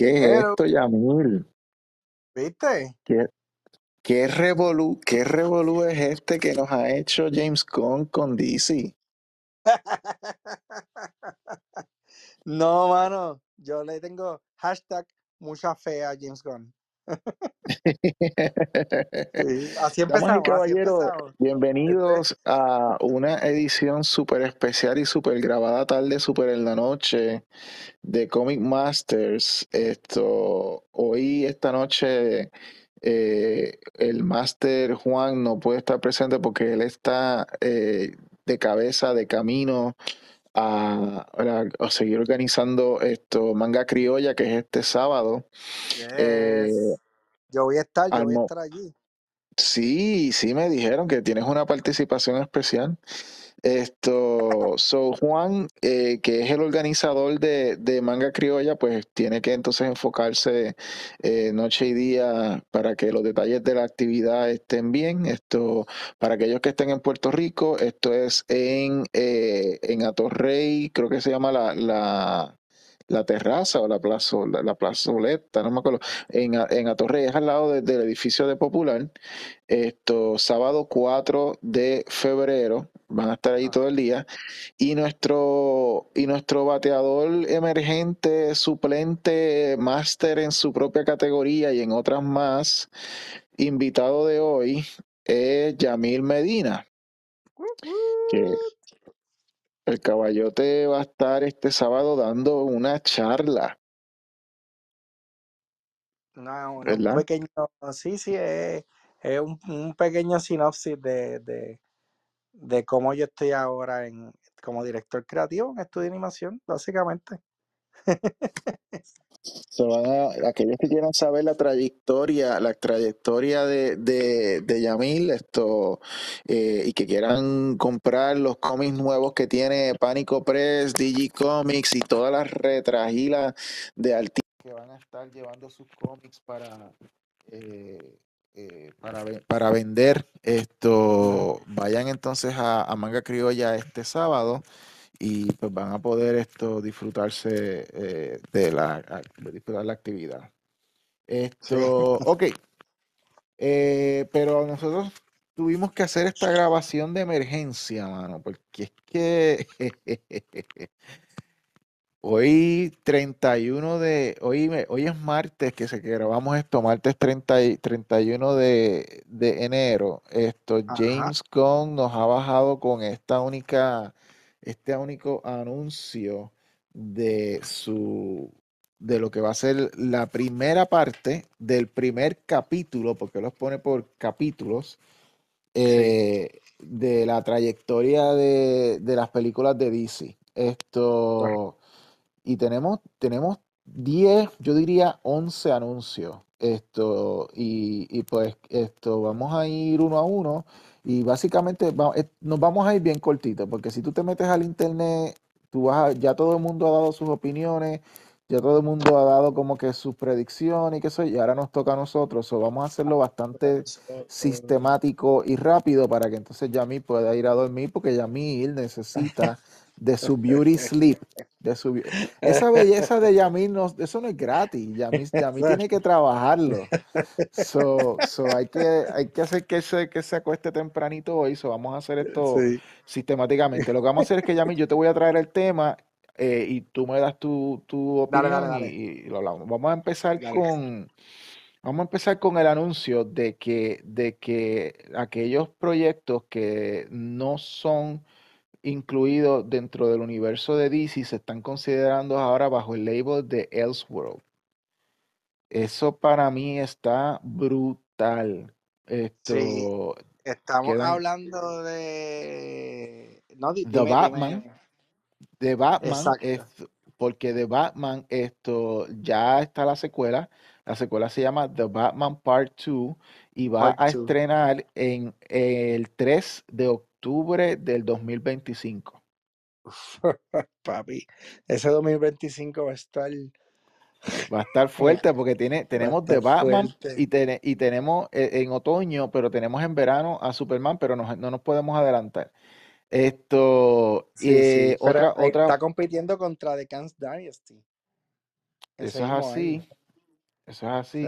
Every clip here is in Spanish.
¿Qué es Pero, esto, Yamil? ¿viste? ¿Qué, qué revolú, qué revolú es este que nos ha hecho James Gunn con DC? No, mano, yo le tengo hashtag mucha fe a James Gunn. Sí, así empezamos, así empezamos. Este, bienvenidos a una edición súper especial y súper grabada tarde, súper en la noche de Comic Masters. Esto, hoy, esta noche, eh, el Master Juan no puede estar presente porque él está eh, de cabeza, de camino a, a- a seguir organizando esto, Manga Criolla, que es este sábado. Eh. Yo voy a estar, yo voy a estar allí. Sí, sí me dijeron que tienes una participación especial. Esto, so Juan, eh, que es el organizador de, de Manga Criolla, pues tiene que entonces enfocarse eh, noche y día para que los detalles de la actividad estén bien. Esto, para aquellos que estén en Puerto Rico, esto es en, eh, en Atorrey, creo que se llama la, la, la terraza o la plazo, la, la plazoleta, no me acuerdo, en, en Atorrey, es al lado de- del edificio de Popular. Esto, sábado 4 de febrero, van a estar ahí Ah, todo el día. Y nuestro, y nuestro bateador emergente, suplente, máster en su propia categoría y en otras más, invitado de hoy es Yamil Medina, que el caballote va a estar este sábado dando una charla, No, un pequeño, sí, sí, es, es un, un pequeño sinopsis de, de, de cómo yo estoy ahora en, como director creativo en estudio de animación, básicamente. Se van a- aquellos que quieran saber la trayectoria, la trayectoria de, de, de Yamil, esto, eh, y que quieran comprar los cómics nuevos que tiene Pánico Press, Digicomics y todas las retragilas de artistas que van a estar llevando sus cómics para, eh, eh, para, para vender, esto, vayan entonces a Manga Criolla este sábado y pues van a poder esto disfrutarse eh, de la de disfrutar la actividad. Sí. Esto, ok, eh, pero nosotros tuvimos que hacer esta grabación de emergencia, mano, porque es que hoy 31 de, hoy, hoy es martes que se que grabamos esto, martes 30 y- 31 de, de enero. Esto, Ajá. James Gunn nos ha bajado con esta única, este único anuncio de su, de lo que va a ser la primera parte del primer capítulo, porque los pone por capítulos, Sí. eh, de la trayectoria de, de las películas de DC. Esto, y tenemos, tenemos 10, yo diría 11 anuncios. Esto, y, y pues esto, vamos a ir uno a uno. Y básicamente eh, nos vamos a ir bien cortito, porque si tú te metes al internet, tú vas a- ya todo el mundo ha dado sus opiniones, ya todo el mundo ha dado como que sus predicciones y qué sé y ahora nos toca a nosotros. So, vamos a hacerlo bastante sistemático y rápido para que entonces Yamil pueda ir a dormir, porque Yamil necesita de su beauty sleep. De su, esa belleza de Yamil, no, eso no es gratis. Yamil, Yamil tiene que trabajarlo. So, so hay que, hay que hacer que se, que se acueste tempranito hoy. So vamos a hacer esto Sí. sistemáticamente. Lo que vamos a hacer es que Yamil, yo te voy a traer el tema eh, y tú me das tu, tu Dale, dale, opinión y, y lo hablamos. Vamos a empezar con, vamos a empezar con el anuncio de que, de que aquellos proyectos que no son incluidos dentro del universo de DC se están considerando ahora bajo el label de Elseworld. Eso para mí está brutal. Sí. Esto Estamos quedan hablando de. No, Batman, de Batman, es, porque de Batman esto ya está la secuela. La secuela se llama The Batman Part 2 y va Part a 2. estrenar en el 3 de octubre del 2025. Papi, ese 2025 va a estar. Va a estar fuerte porque tiene, tenemos estar Batman fuerte. y, tene- y tenemos eh, en otoño, pero tenemos en verano a Superman, pero no, no nos podemos adelantar. Esto, Sí, sí. eh, Pero otra, eh, otra, está compitiendo contra The Kans Dynasty. Eso es así. Eso es así.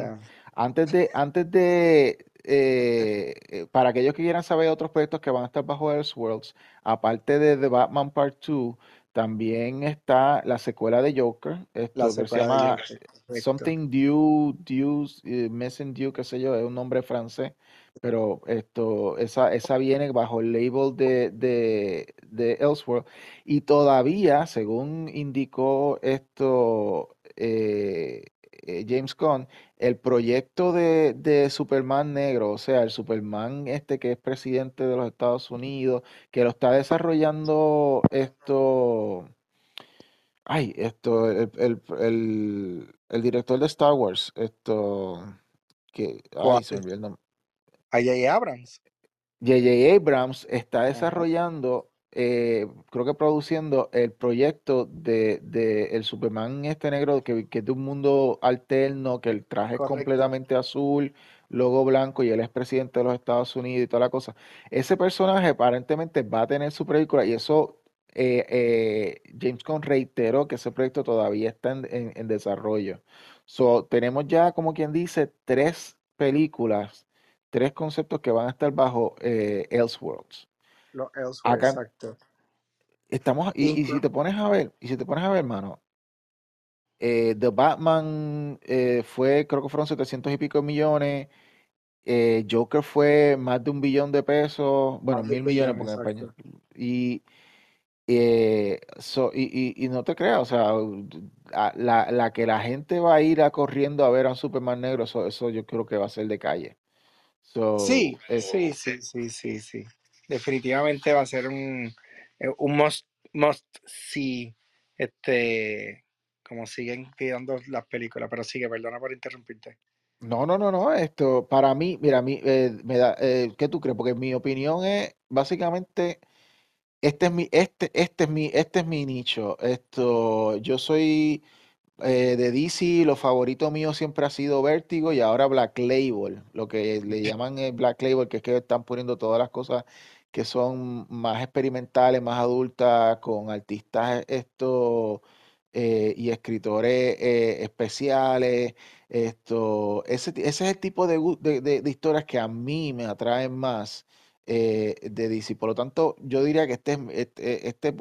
Antes de, antes de, eh, eh, para aquellos que quieran saber otros proyectos que van a estar bajo Elseworlds, aparte de The Batman Part 2, también está la secuela de Joker, esto que se llama Something Due, Due, eh, Missing Due, qué sé yo, es un nombre francés, pero esto, esa, esa viene bajo el label de, de, de Elseworld y todavía, según indicó esto eh, eh, James Gunn, el proyecto de, de, Superman negro, o sea, el Superman este que es presidente de los Estados Unidos, que lo está desarrollando esto, ay, esto, el, el, director de Star Wars, esto, que, ay, se me olvidó el nombre. J.J. Abrams. J.J. Abrams está desarrollando eh, creo que produciendo el proyecto de, el Superman este negro, que, que, es de un mundo alterno, que el traje es completamente azul, logo blanco y él es presidente de los Estados Unidos y toda la cosa. Ese personaje aparentemente va a tener su película y eso eh, eh, James Gunn reiteró que ese proyecto todavía está en, desarrollo. So, tenemos ya, como quien dice, tres películas, tres conceptos que van a estar bajo Elseworlds. Los exacto. Estamos, y, si te pones a ver, y si te pones a ver, hermano, eh, The Batman eh, fue, creo que fueron 700 y pico millones. Eh, Joker fue más de un billón de pesos, bueno, mil millones porque en español. Y, y, no te creas, o sea, la, la, que la gente va a ir a corriendo a ver a un Superman negro, eso, eso yo creo que va a ser de calle. sí, sí, sí, sí, sí, sí definitivamente va a ser un, eh, un must, must see, este, como siguen pidiendo las películas, pero sigue, perdona por interrumpirte. No, no, no, no, esto, para mí, mira, a mí, eh, me da, eh, ¿qué tú crees? Porque mi opinión es, básicamente, este es mi, este, este es mi, este es mi nicho, esto, yo soy eh, de DC, lo favorito mío siempre ha sido Vértigo y ahora Black Label, lo que le llaman el Black Label, que es que están poniendo todas las cosas que son más experimentales, más adultas, con artistas esto, eh, y escritores eh, especiales. Esto, ese, ese, es el tipo de, de, historias que a mí me atraen más eh, de DC. Por lo tanto, yo diría que este, este, este,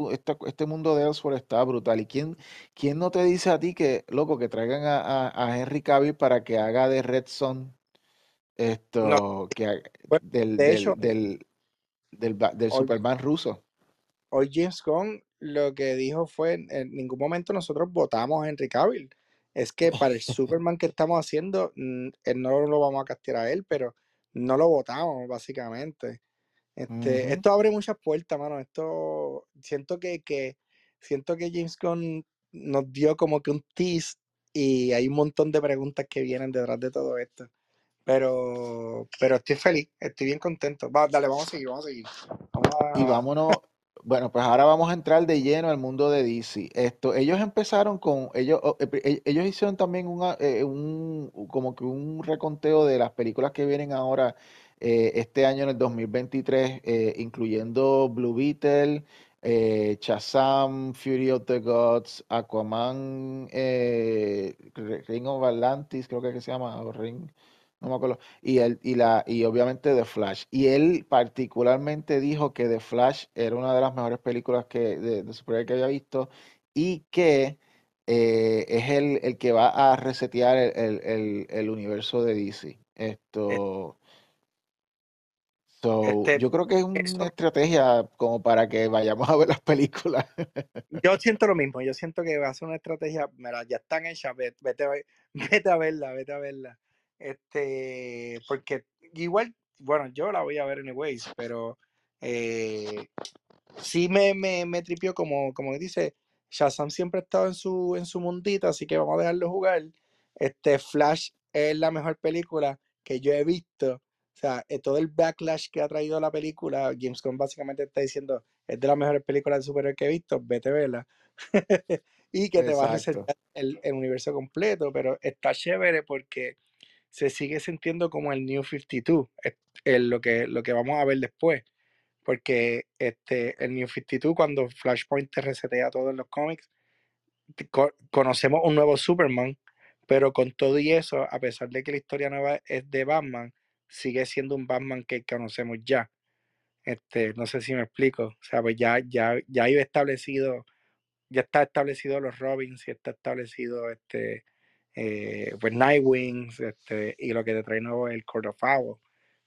este, mundo de Elseworld está brutal. ¿Y quién, quién no te dice a ti que, loco, que traigan a, Henry Cavill para que haga de Red Son esto, que, del, del, del, Superman ruso? Hoy James Gunn lo que dijo fue, en ningún momento nosotros votamos a Henry Cavill. Es que para el Superman que estamos haciendo, mm, no lo vamos a castigar a él, pero no lo votamos, básicamente. Este, Esto abre muchas puertas, mano. Esto siento que, que, siento que James Gunn nos dio como que un tease y hay un montón de preguntas que vienen detrás de todo esto. Pero, pero estoy feliz, estoy bien contento. dale, vamos a seguir, vamos a seguir. Y vámonos, bueno, pues ahora vamos a entrar de lleno al mundo de DC. Esto, ellos empezaron con, ellos, eh, eh, ellos hicieron también eh, un, como que un reconteo de las películas que vienen ahora este año en el 2023, incluyendo Blue Beetle, eh, Shazam, Fury of the Gods, Aquaman, Ring of Atlantis, creo que, se llama, Ring, no me acuerdo, y, él, y, la, y obviamente The Flash. Y él particularmente dijo que The Flash era una de las mejores películas que, de, de que había visto y que eh, es el, el, que va a resetear el, el, el universo de DC. Esto... Este, yo creo que es una estrategia como para que vayamos a ver las películas. yo siento lo mismo, yo siento que va a ser una estrategia, mira, ya están hechas, vete, vete, vete a verla, vete a verla. Este, porque igual, bueno, yo la voy a ver anyways, pero eh, sí me, me, me tripió como, como dice, Shazam siempre ha estado en su, en su mundita, así que vamos a dejarlo jugar. Este, Flash es la mejor película que yo he visto. O sea, eh, todo el backlash que ha traído la película, James Gunn básicamente está diciendo, es de las mejores películas de superhéroes que he visto, vete a verla. y que te va a hacer el, el, universo completo, pero está chévere porque se sigue sintiendo como el New 52, es, lo, que, lo que vamos a ver después. Porque este, el New 52, cuando Flashpoint te resetea todo en los cómics, co- conocemos un nuevo Superman, pero con todo y eso, a pesar de que la historia nueva es de Batman, sigue siendo un Batman que conocemos ya. Este, no sé si me explico. O sea, pues ya, ya, ya hay establecido, ya está establecido los Robins, y está establecido este, eh, pues Nightwing, este, y lo que te trae nuevo es el Court of Owls.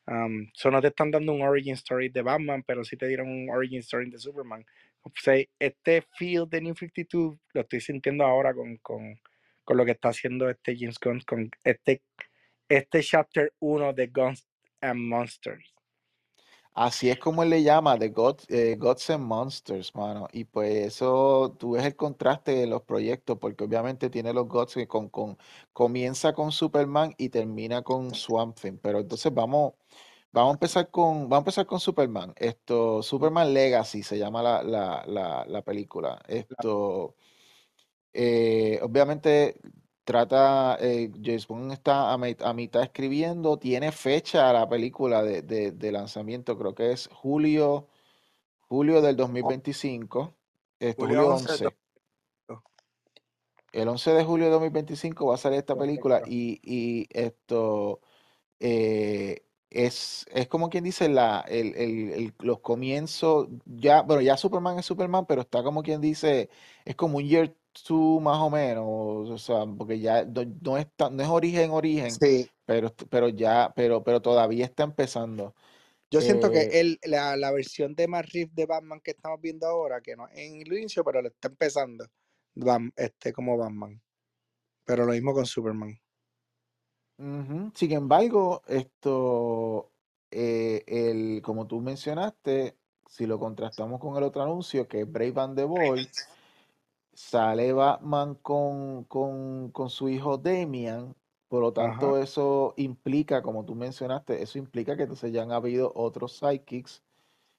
Um, so no te están dando un origin story de Batman, pero sí te dieron un origin story de Superman. O sea, este feel de New 52 lo estoy sintiendo ahora con, con, con lo que está haciendo este James Gunn, con este, este chapter 1 de Guns and Monsters. Así es como él le llama, The God, eh, Gods and Monsters, mano. Y pues eso, tú ves el contraste de los proyectos, porque obviamente tiene los Gods que con, con, comienza con Superman y termina con Swamp Thing. Pero entonces vamos, vamos a empezar con, vamos a empezar con Superman. Esto, Superman Legacy se llama la, la, la, la película. Esto, eh, obviamente trata, eh, James Bond está a, mi- a mitad escribiendo, tiene fecha la película de, de- de lanzamiento, creo que es julio, julio del 2025, esto, Julio julio 11 de 11. El 11 de julio de 2025 va a salir esta película y, y esto eh, es, es como quien dice la, el, el- el- los comienzos, ya, bueno, ya Superman es Superman, pero está como quien dice, es como un year two más o menos, o sea, porque ya no, no es, tan- no es origen, origen, Sí, pero, pero ya, pero, pero todavía está empezando. yo siento que Eh, él, la, la versión de Matt Reeves de Batman que estamos viendo ahora, que no es en el inicio, pero lo está empezando, Bam- este, como Batman. Pero lo mismo con Superman. Sin embargo, esto, eh, el, como tú mencionaste, si lo contrastamos con el otro anuncio, que es Brave and the Bold, sale Batman con, con, con su hijo Damian, por lo Ajá. tanto eso implica, como tú mencionaste, eso implica que entonces ya han habido otros sidekicks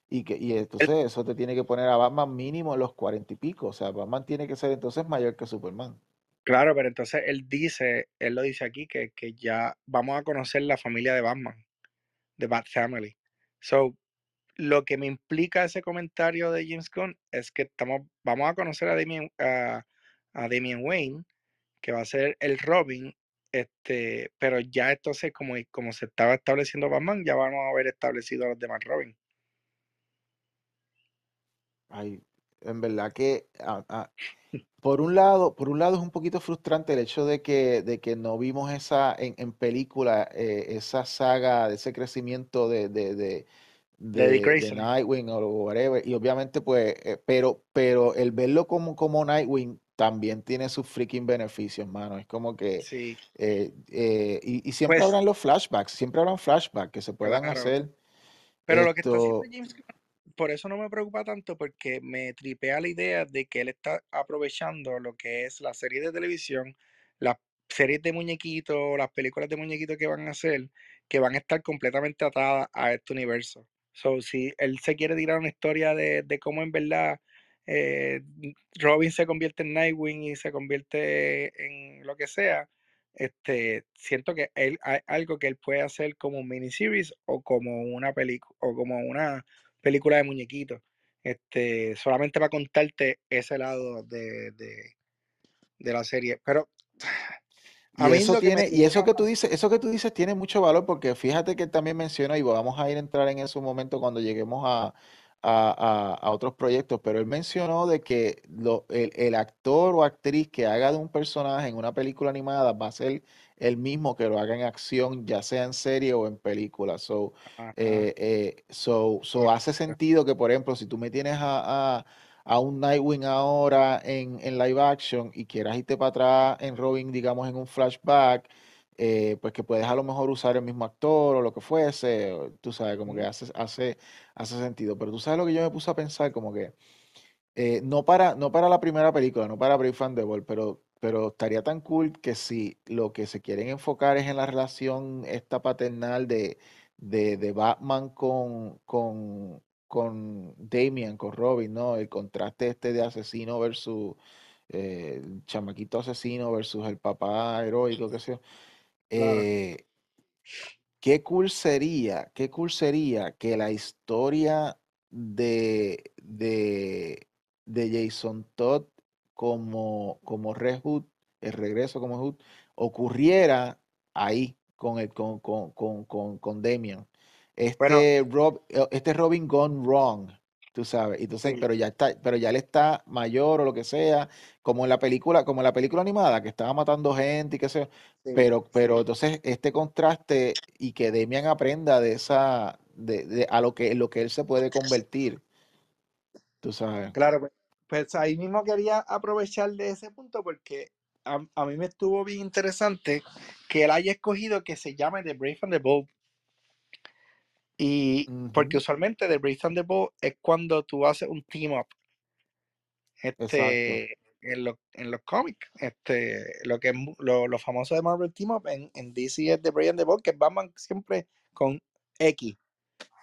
y que y entonces eso te tiene que poner a Batman mínimo en los cuarenta y pico, o sea, Batman tiene que ser entonces mayor que Superman. Claro, pero entonces él dice, él lo dice aquí, que, que ya vamos a conocer la familia de Batman, de Bat Family. So, lo que me implica ese comentario de James Gunn es que estamos, vamos a conocer a a Damian Wayne, que va a ser el Robin, este, pero ya entonces como, como se estaba estableciendo Batman, ya vamos a haber establecido a los demás Robin. Ay, en verdad que ah, ah, por un lado, por un lado es un poquito frustrante el hecho de que, de que no vimos esa en, en película, eh, esa saga, de ese crecimiento de, de, de, De. Nightwing o whatever. Y obviamente, pues, eh, pero, pero el verlo como, como Nightwing también tiene sus freaking beneficios, mano. Es como que, Sí, eh, y, y siempre pues, habrán los flashbacks, siempre habrán flashbacks que se puedan claro. hacer. Pero lo que está haciendo James por eso no me preocupa tanto, porque me tripea la idea de que él está aprovechando lo que es la serie de televisión, las series de muñequitos, las películas de muñequitos que van a hacer, que van a estar completamente atadas a este universo. So, si él se quiere tirar una historia de, de cómo en verdad eh, Robin se convierte en Nightwing y se convierte en lo que sea, este, siento que él, hay algo que él puede hacer como un miniseries o como una película o como una película de muñequitos. Este, solamente para contarte ese lado de, de, de la serie. Pero a Y mí eso tiene, y eso que tú dices, eso que tú dices tiene mucho valor porque fíjate que él también mencionó, y vamos a ir a entrar en ese momento cuando lleguemos a, a- a- a otros proyectos, pero él mencionó de que lo- el, el actor o actriz que haga de un personaje en una película animada va a ser el mismo que lo haga en acción, ya sea en serie o en película. So, eh, eh, so, so hace sentido que, por ejemplo, si tú me tienes a, a- a un Nightwing ahora en, en live action y quieras irte para atrás en Robin, digamos, en un flashback, eh, pues que puedes a lo mejor usar el mismo actor o lo que fuese, o tú sabes, como que hace, hace, hace sentido. Pero tú sabes lo que yo me puse a pensar, como que eh, no para, no para la primera película, no para Brave Bold, pero, pero estaría tan cool que si lo que se quieren enfocar es en la relación esta paternal de, de, de Batman con, con, con Damian, con Robin, ¿no? El contraste este de asesino versus eh, el chamaquito asesino versus el papá heroico, qué sé yo. Claro, Eh, qué cool sería, qué cool sería que la historia de, de, de Jason Todd como, como Red Hood, el regreso como Hood, ocurriera ahí con, el, con, con, con, con, con Damian. Este, Rob, eh, este Robin gone wrong, tú sabes. Entonces, pero ya está, pero ya él está mayor o lo que sea, como en la película, como en la película animada, que estaba matando gente y qué sé pero, pero entonces este contraste y que Demian aprenda de esa, de, de, a lo que, lo que él se puede convertir. Tú sabes. Claro, pues, pues ahí mismo quería aprovechar de ese punto porque a, a, mí me estuvo bien interesante que él haya escogido que se llame The Brave and the Bold. Y porque usualmente The Brave Bold es cuando tú haces un team up. Este, en, lo, en los cómics, este, lo que es lo, lo, famoso de Marvel Team Up en, en DC es The Brave Bold, que es Batman siempre con X.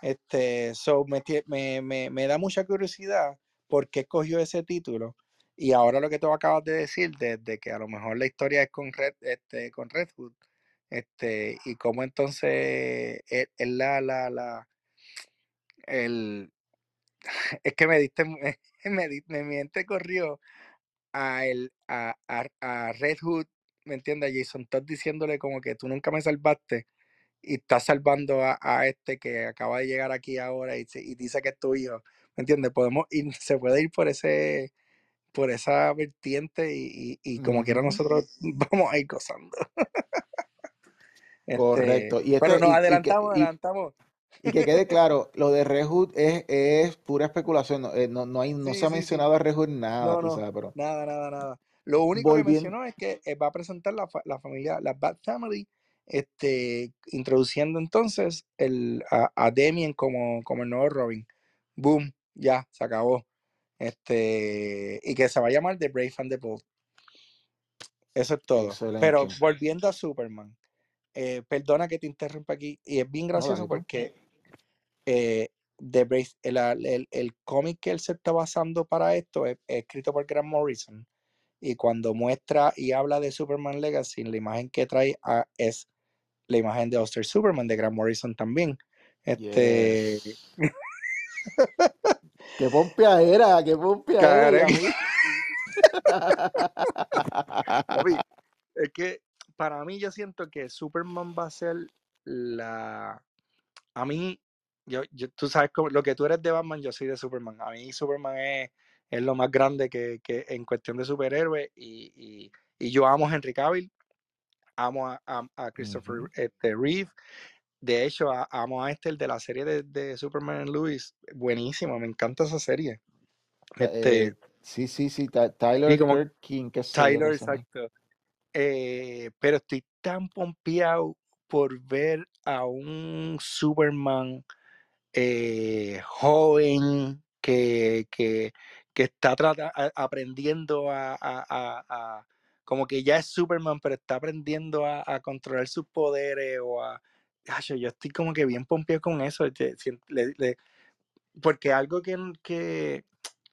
Este, so me, me, me, me da mucha curiosidad por qué escogió ese título. Y ahora lo que tú acabas de decir, de, que a lo mejor la historia es con Red, este, con Red Hood, este, y cómo entonces es, la, la, la, el, es que me diste, me, me, mi mente corrió a, el, a, a, a Red Hood, ¿me entiendes? Jason Todd diciéndole como que tú nunca me salvaste y estás salvando a, a este que acaba de llegar aquí ahora y, y dice que es tu hijo. ¿Me entiendes? Podemos ir, se puede ir por ese, por esa vertiente y, y, como quiera nosotros vamos a ir gozando. Correcto. Este, y pero nos adelantamos, adelantamos. Y que quede claro, lo de Rehud es, es pura especulación, no, eh, no, no hay, no se ha mencionado a Rehud nada, no, sabes, pero... Nada, nada, nada. Lo único que mencionó es que eh, va a presentar la, la familia, la Bad Family, este, introduciendo entonces el, a, a Damien como, como el nuevo Robin. Boom, ya, se acabó. Este, y que se va a llamar The Brave and the Bold. Eso es todo. Pero volviendo a Superman, eh, perdona que te interrumpa aquí, y es bien gracioso porque eh, The Brave, el, el, cómic que él se está basando para esto es, escrito por Grant Morrison. Y cuando muestra y habla de Superman Legacy, la imagen que trae a, es la imagen de Oster Superman de Grant Morrison también. Este. qué pompea era, qué pompea era. es que para mí yo siento que Superman va a ser la. A mí, yo, tú sabes lo que tú eres de Batman, yo soy de Superman. A mí Superman es, es lo más grande que, que en cuestión de superhéroe y, y, y, yo amo a Henry Cavill, amo a, a, Christopher este, Reeve. De hecho, amo a este, el de la serie de, de Superman and Lewis. Buenísimo, me encanta esa serie. Eh, este, sí, sí, sí, Tyler King, que Tyler, exacto. Eh, pero estoy tan pompeado por ver a un Superman eh, joven que, que, está aprendiendo a, como que ya es Superman, pero está aprendiendo a, controlar sus poderes o a... yo estoy como que bien pompeado con eso. porque algo que,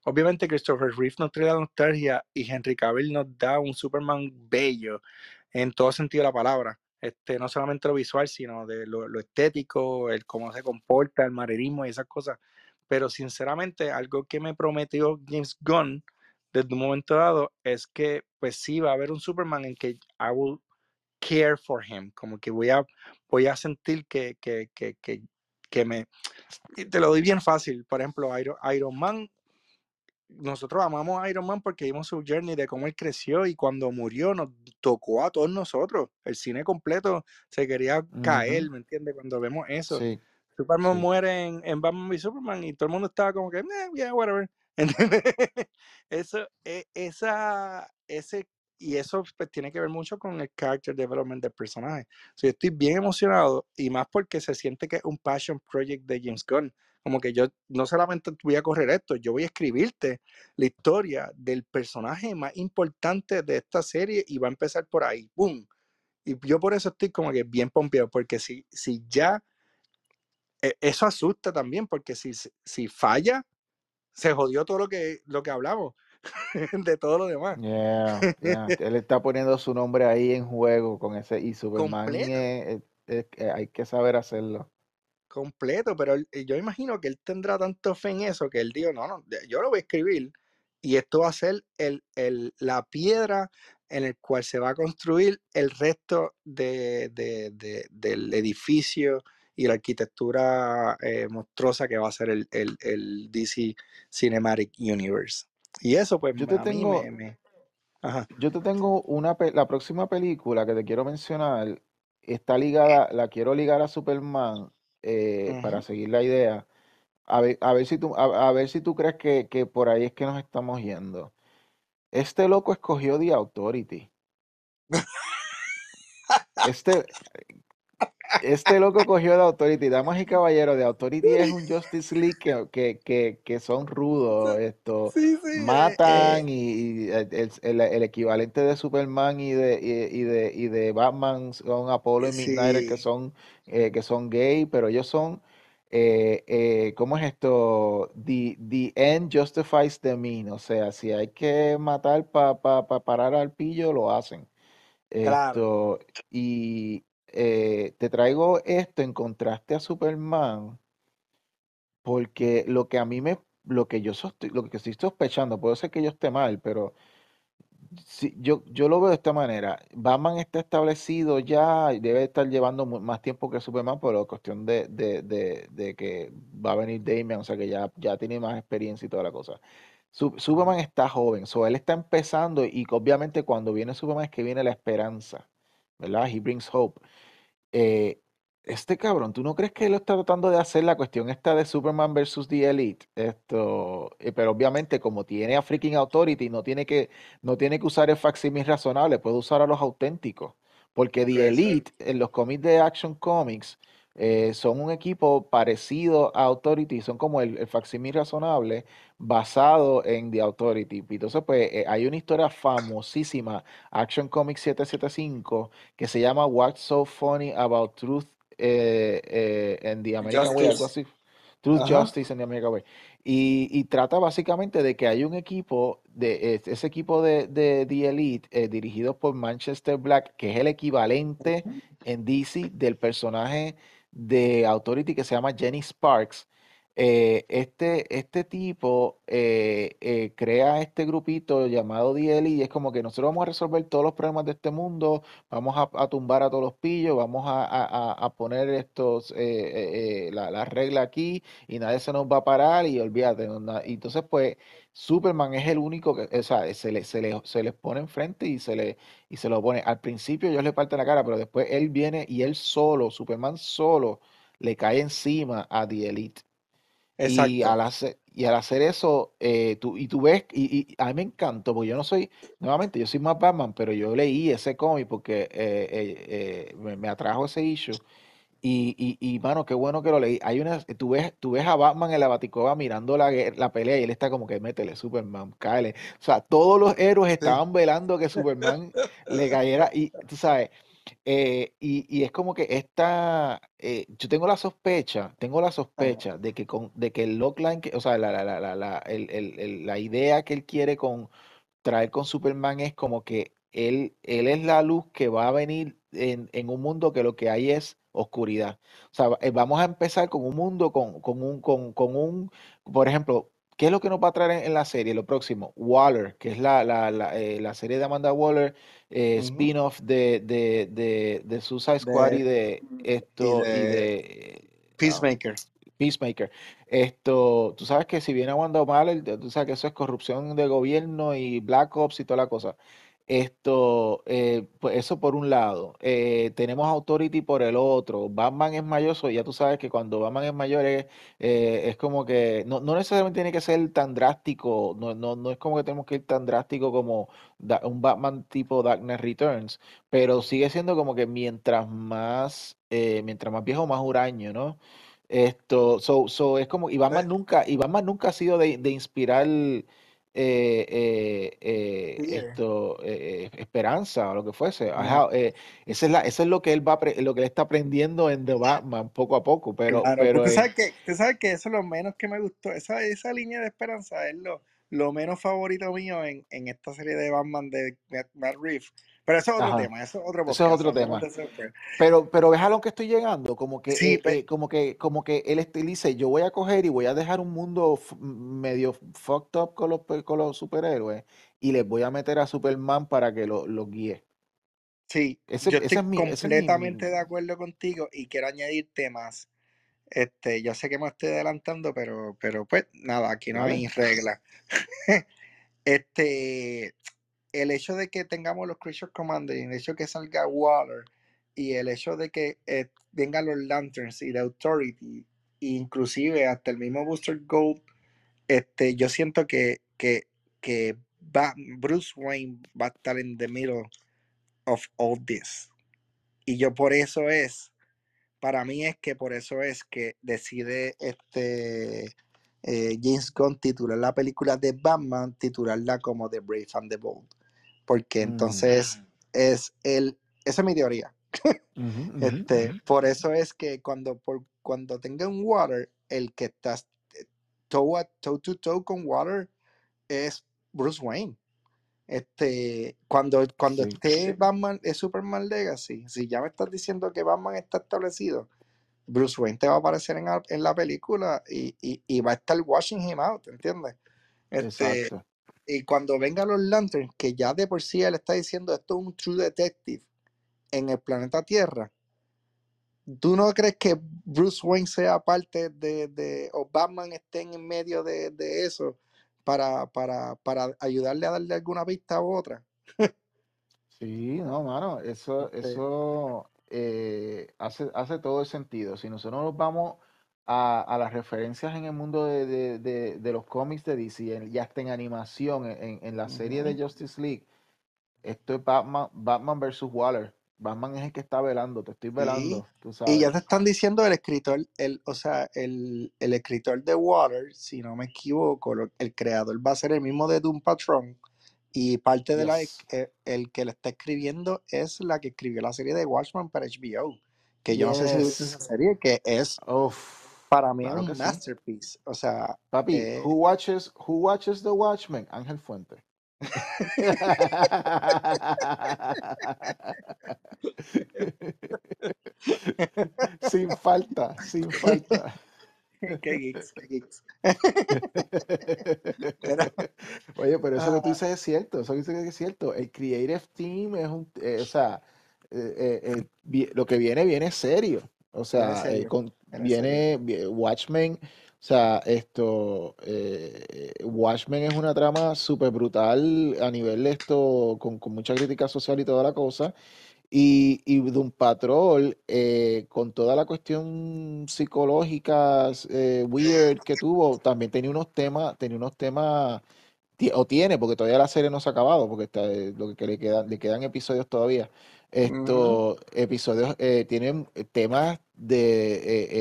Obviamente Christopher Reeve nos trae la nostalgia y Henry Cavill nos da un Superman bello en todo sentido de la palabra. Este, no solamente lo visual, sino de lo, estético, el cómo se comporta, el manerismo y esas cosas. Pero sinceramente, algo que me prometió James Gunn desde un momento dado es que pues sí va a haber un Superman en que I will care for him, como que voy a, voy a sentir que, que, que, que, me... Te lo doy bien fácil, por ejemplo, Iron Man nosotros amamos a Iron Man porque vimos su journey de cómo él creció y cuando murió nos tocó a todos nosotros. El cine completo se quería caer, ¿me entiendes? Cuando vemos eso. Superman muere en, en, Batman v Superman y todo el mundo estaba como que, eh, yeah, whatever. eso, e, esa, ese, y eso pues, tiene que ver mucho con el character development del personaje. yo estoy bien emocionado y más porque se siente que es un passion project de James Gunn como que yo no solamente voy a correr esto, yo voy a escribirte la historia del personaje más importante de esta serie y va a empezar por ahí, ¡boom! Y yo por eso estoy como que bien pompeado, porque si, si ya, e, eso asusta también, porque si, si falla, se jodió todo lo que, lo que hablamos de todo lo demás. Él está poniendo su nombre ahí en juego con ese y Superman hay que saber hacerlo completo, pero yo imagino que él tendrá tanto fe en eso que él dijo, no, no, yo lo voy a escribir y esto va a ser el, el, la piedra en el cual se va a construir el resto de, de, de, del edificio y la arquitectura eh, monstruosa que va a ser el, el, el, DC Cinematic Universe. Y eso pues yo te a tengo, mí me... me... Ajá. Yo te tengo una, la próxima película que te quiero mencionar, está ligada, la quiero ligar a Superman eh, uh -huh. para seguir la idea. A ver, a ver si tú, a, a ver si tú crees que, que, por ahí es que nos estamos yendo. Este loco escogió The Authority. Este, este loco cogió The Authority. Damas y caballeros, The Authority es un Justice League que, que, que, que son rudos. Esto, sí, sí, matan eh, y, y el, el, el, equivalente de Superman y de, y, y, de, y de Batman son Apollo y Midnight que son, eh, que son gay, pero ellos son eh, eh, ¿cómo es esto? The, the end justifies the mean. O sea, si hay que matar para pa, pa parar al pillo, lo hacen. Claro. Esto, y eh, te traigo esto en contraste a Superman, porque lo que a mí me, lo que yo lo que estoy sospechando, puede ser que yo esté mal, pero Sí, yo, yo lo veo de esta manera. Batman está establecido ya y debe estar llevando más tiempo que Superman por la cuestión de, de, de, de, que va a venir Damian, o sea que ya, ya tiene más experiencia y toda la cosa. Superman está joven, so él está empezando y obviamente cuando viene Superman es que viene la esperanza, ¿verdad? He brings hope. Eh, este cabrón, ¿tú no crees que él está tratando de hacer la cuestión esta de Superman versus The Elite? Esto, eh, pero obviamente como tiene a freaking Authority, no tiene que, no tiene que usar el facsimil razonable, puede usar a los auténticos. Porque The Elite, en los cómics de Action Comics, eh, son un equipo parecido a Authority, son como el, el facsimil razonable basado en The Authority. Entonces, pues eh, hay una historia famosísima, Action Comics 775, que se llama What's So Funny About Truth eh, eh, en The American Justice. Way, algo así. Truth Ajá. Justice en The American Way. Y, y, trata básicamente de que hay un equipo, de ese equipo de, de The Elite, eh, dirigido por Manchester Black, que es el equivalente en DC del personaje de Authority que se llama Jenny Sparks. Eh, este, este tipo eh, eh, crea este grupito llamado DL y es como que nosotros vamos a resolver todos los problemas de este mundo, vamos a, tumbar a todos los pillos, vamos a, a, poner estos la, la, regla aquí y nadie se nos va a parar y olvídate. entonces, pues, Superman es el único que, o sea, se le, se le, se les pone enfrente y se le y se lo pone. Al principio ellos le parten la cara, pero después él viene y él solo, Superman solo, le cae encima a The Elite. Exacto. Y al hacer, y al hacer eso, eh, tú, y tú ves, y, y, a mí me encantó, porque yo no soy, nuevamente, yo soy más Batman, pero yo leí ese cómic porque eh, eh, me, me, atrajo ese issue. Y, y, y, mano, qué bueno que lo leí. Hay una, tú ves, tú ves a Batman en la Baticoba mirando la, la pelea y él está como que métele, Superman, cáele. O sea, todos los héroes estaban velando que Superman le cayera. Y tú sabes, eh, y, y, es como que esta, eh, yo tengo la sospecha, tengo la sospecha de que con, de que el logline, que, o sea, la, la, la, la, el, el, el, la idea que él quiere con traer con Superman es como que él, él es la luz que va a venir en, en un mundo que lo que hay es oscuridad. O sea, eh, vamos a empezar con un mundo, con, con un, con, con un, por ejemplo, ¿Qué es lo que nos va a traer en, en la serie? Lo próximo, Waller, que es la, la, la, eh, la serie de Amanda Waller, eh, uh -huh. spin-off de, de, de, de, Suicide Squad y de esto y de, y de Peacemaker. Peacemaker. Esto, tú sabes que si viene Wanda Waller, tú sabes que eso es corrupción de gobierno y Black Ops y toda la cosa. Esto, eh, pues eso por un lado. Eh, tenemos Authority por el otro. Batman es mayor, so ya tú sabes que cuando Batman es mayor es, eh, es como que no, no, necesariamente tiene que ser tan drástico, no, no, no, es como que tenemos que ir tan drástico como da, un Batman tipo Dark Knight Returns, pero sigue siendo como que mientras más, eh, mientras más viejo, más huraño, ¿no? Esto, so, so es como, y Batman nunca, y Batman nunca ha sido de, de inspirar eh, eh, eh, Yeah. esto, eh, esperanza o lo que fuese. Ajá, eh, esa es la, eso es lo que él va, lo que él está aprendiendo en The Batman poco a poco, pero, Claro, pero pues tú eh, sabes que, tú sabes que eso es lo menos que me gustó. Esa, esa línea de esperanza es lo, lo menos favorito mío en, en esta serie de Batman de Matt, Matt Reeves. Pero eso es otro Ajá. tema, eso es otro Eso es podcast. otro tema. después. Pero, pero ves a lo que estoy llegando, como que, Sí, eh, pe- eh, como que, como que él este- él dice, yo voy a coger y voy a dejar un mundo medio fucked up con los, pe- con los superhéroes y les voy a meter a Superman para que lo, lo guíe. sí, Ese, yo estoy es mi, ese es mi, completamente mi- de acuerdo contigo y quiero añadir temas. Este, yo sé que me estoy adelantando, pero, pero pues nada, aquí no hay reglas. Este, el hecho de que tengamos los Creature Commander y el hecho de que salga Water y el hecho de que eh, vengan los Lanterns y la Authority, inclusive hasta el mismo Booster Gold, este, yo siento que, que, que va- Bruce Wayne va a estar en the middle of all this. Y yo por eso es, para mí es que por eso es que decide este eh, James Gunn titular la película de Batman, titularla como The Brave and the Bold. Porque Mm, entonces es el, esa es mi teoría. Este, por eso es que cuando, por, cuando tenga un Water, el que está toe, a- toe to toe con Water es Bruce Wayne. Este, cuando, cuando Sí, esté Batman, es Superman Legacy, si ya me estás diciendo que Batman está establecido, Bruce Wayne te va a aparecer en la, en la película y, y, y va a estar watching him out, ¿entiendes? Este, exacto. Y cuando vengan los Lanterns, que ya de por sí él está diciendo esto es un true detective en el planeta Tierra, ¿tú no crees que Bruce Wayne sea parte de, de o Batman esté en medio de, de eso para, para, para ayudarle a darle alguna pista u otra? Sí, no, mano, eso, eso eh, hace, hace todo el sentido. Si nosotros nos vamos a, a las referencias en el mundo de, de- de- de los cómics de DC, en- ya está en animación, en, en la serie de. Justice League, esto es Batman, Batman versus Waller. Batman es el que está velando, te estoy velando, tú y ya te están diciendo el escritor, el, o sea, el, el escritor de Water, si no me equivoco, el creador va a ser el mismo de Doom Patrol. Y parte de la, Yes, eh, el que le está escribiendo es la que escribió la serie de Watchmen para HBO. Que yo no sé si viste esa yes. serie, que es Uf, para mí es claro un sí. masterpiece. O sea, Papi, eh, who watches, who watches The Watchmen? Ángel Fuente. Sin falta, sin falta. qué geeks, qué geeks. Oye, pero eso que tú ah, dices es cierto, eso que dices es cierto. El Creative Team es un, eh, o sea, eh, eh, lo que viene, viene serio. O sea, serio, con, viene Watchmen, o sea, esto, eh, Watchmen es una trama súper brutal a nivel de esto, con, con mucha crítica social y toda la cosa. Y, y Doom Patrol, eh, con toda la cuestión psicológica, eh, weird que tuvo, también tenía unos temas, tenía unos temas, o tiene, porque todavía la serie no se ha acabado, porque está, eh, lo que le quedan, le quedan episodios todavía. Estos episodios tienen temas de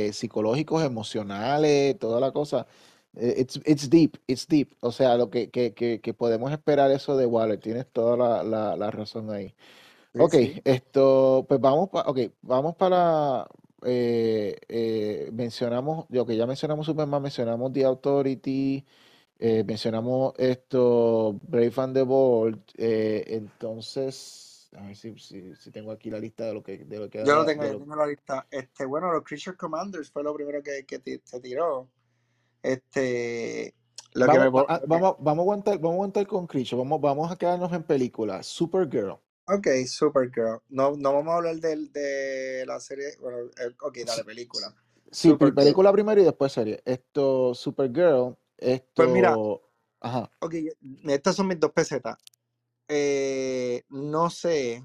eh, eh, psicológicos, emocionales, toda la cosa. Eh, It's, it's deep, it's deep. O sea, lo que, que, que, que podemos esperar eso de Waller, tienes toda la, la, la razón ahí. Sí, Ok, sí. esto, pues vamos, pa- ok, vamos para, eh, eh, mencionamos, yo que ya mencionamos Superman, mencionamos The Authority, eh, mencionamos esto, Brave and the Bold, entonces, a ver si, si, si tengo aquí la lista de lo que, de lo que Yo lo tengo, de yo tengo la lista. Este, bueno, los Creature Commanders fue lo primero que, que se tiró. Este, lo que me Vamos, a- vamos, vamos a aguantar, vamos a aguantar con Creature, vamos, vamos a quedarnos en películas, Supergirl. Ok, Supergirl. No, no vamos a hablar del, de la serie. Bueno, ok, dale, Sí, película. sí, Supergirl. película primero y después serie. Esto, Supergirl, Pues mira, esto, ajá. ok, estas son mis dos pesetas. Eh, no sé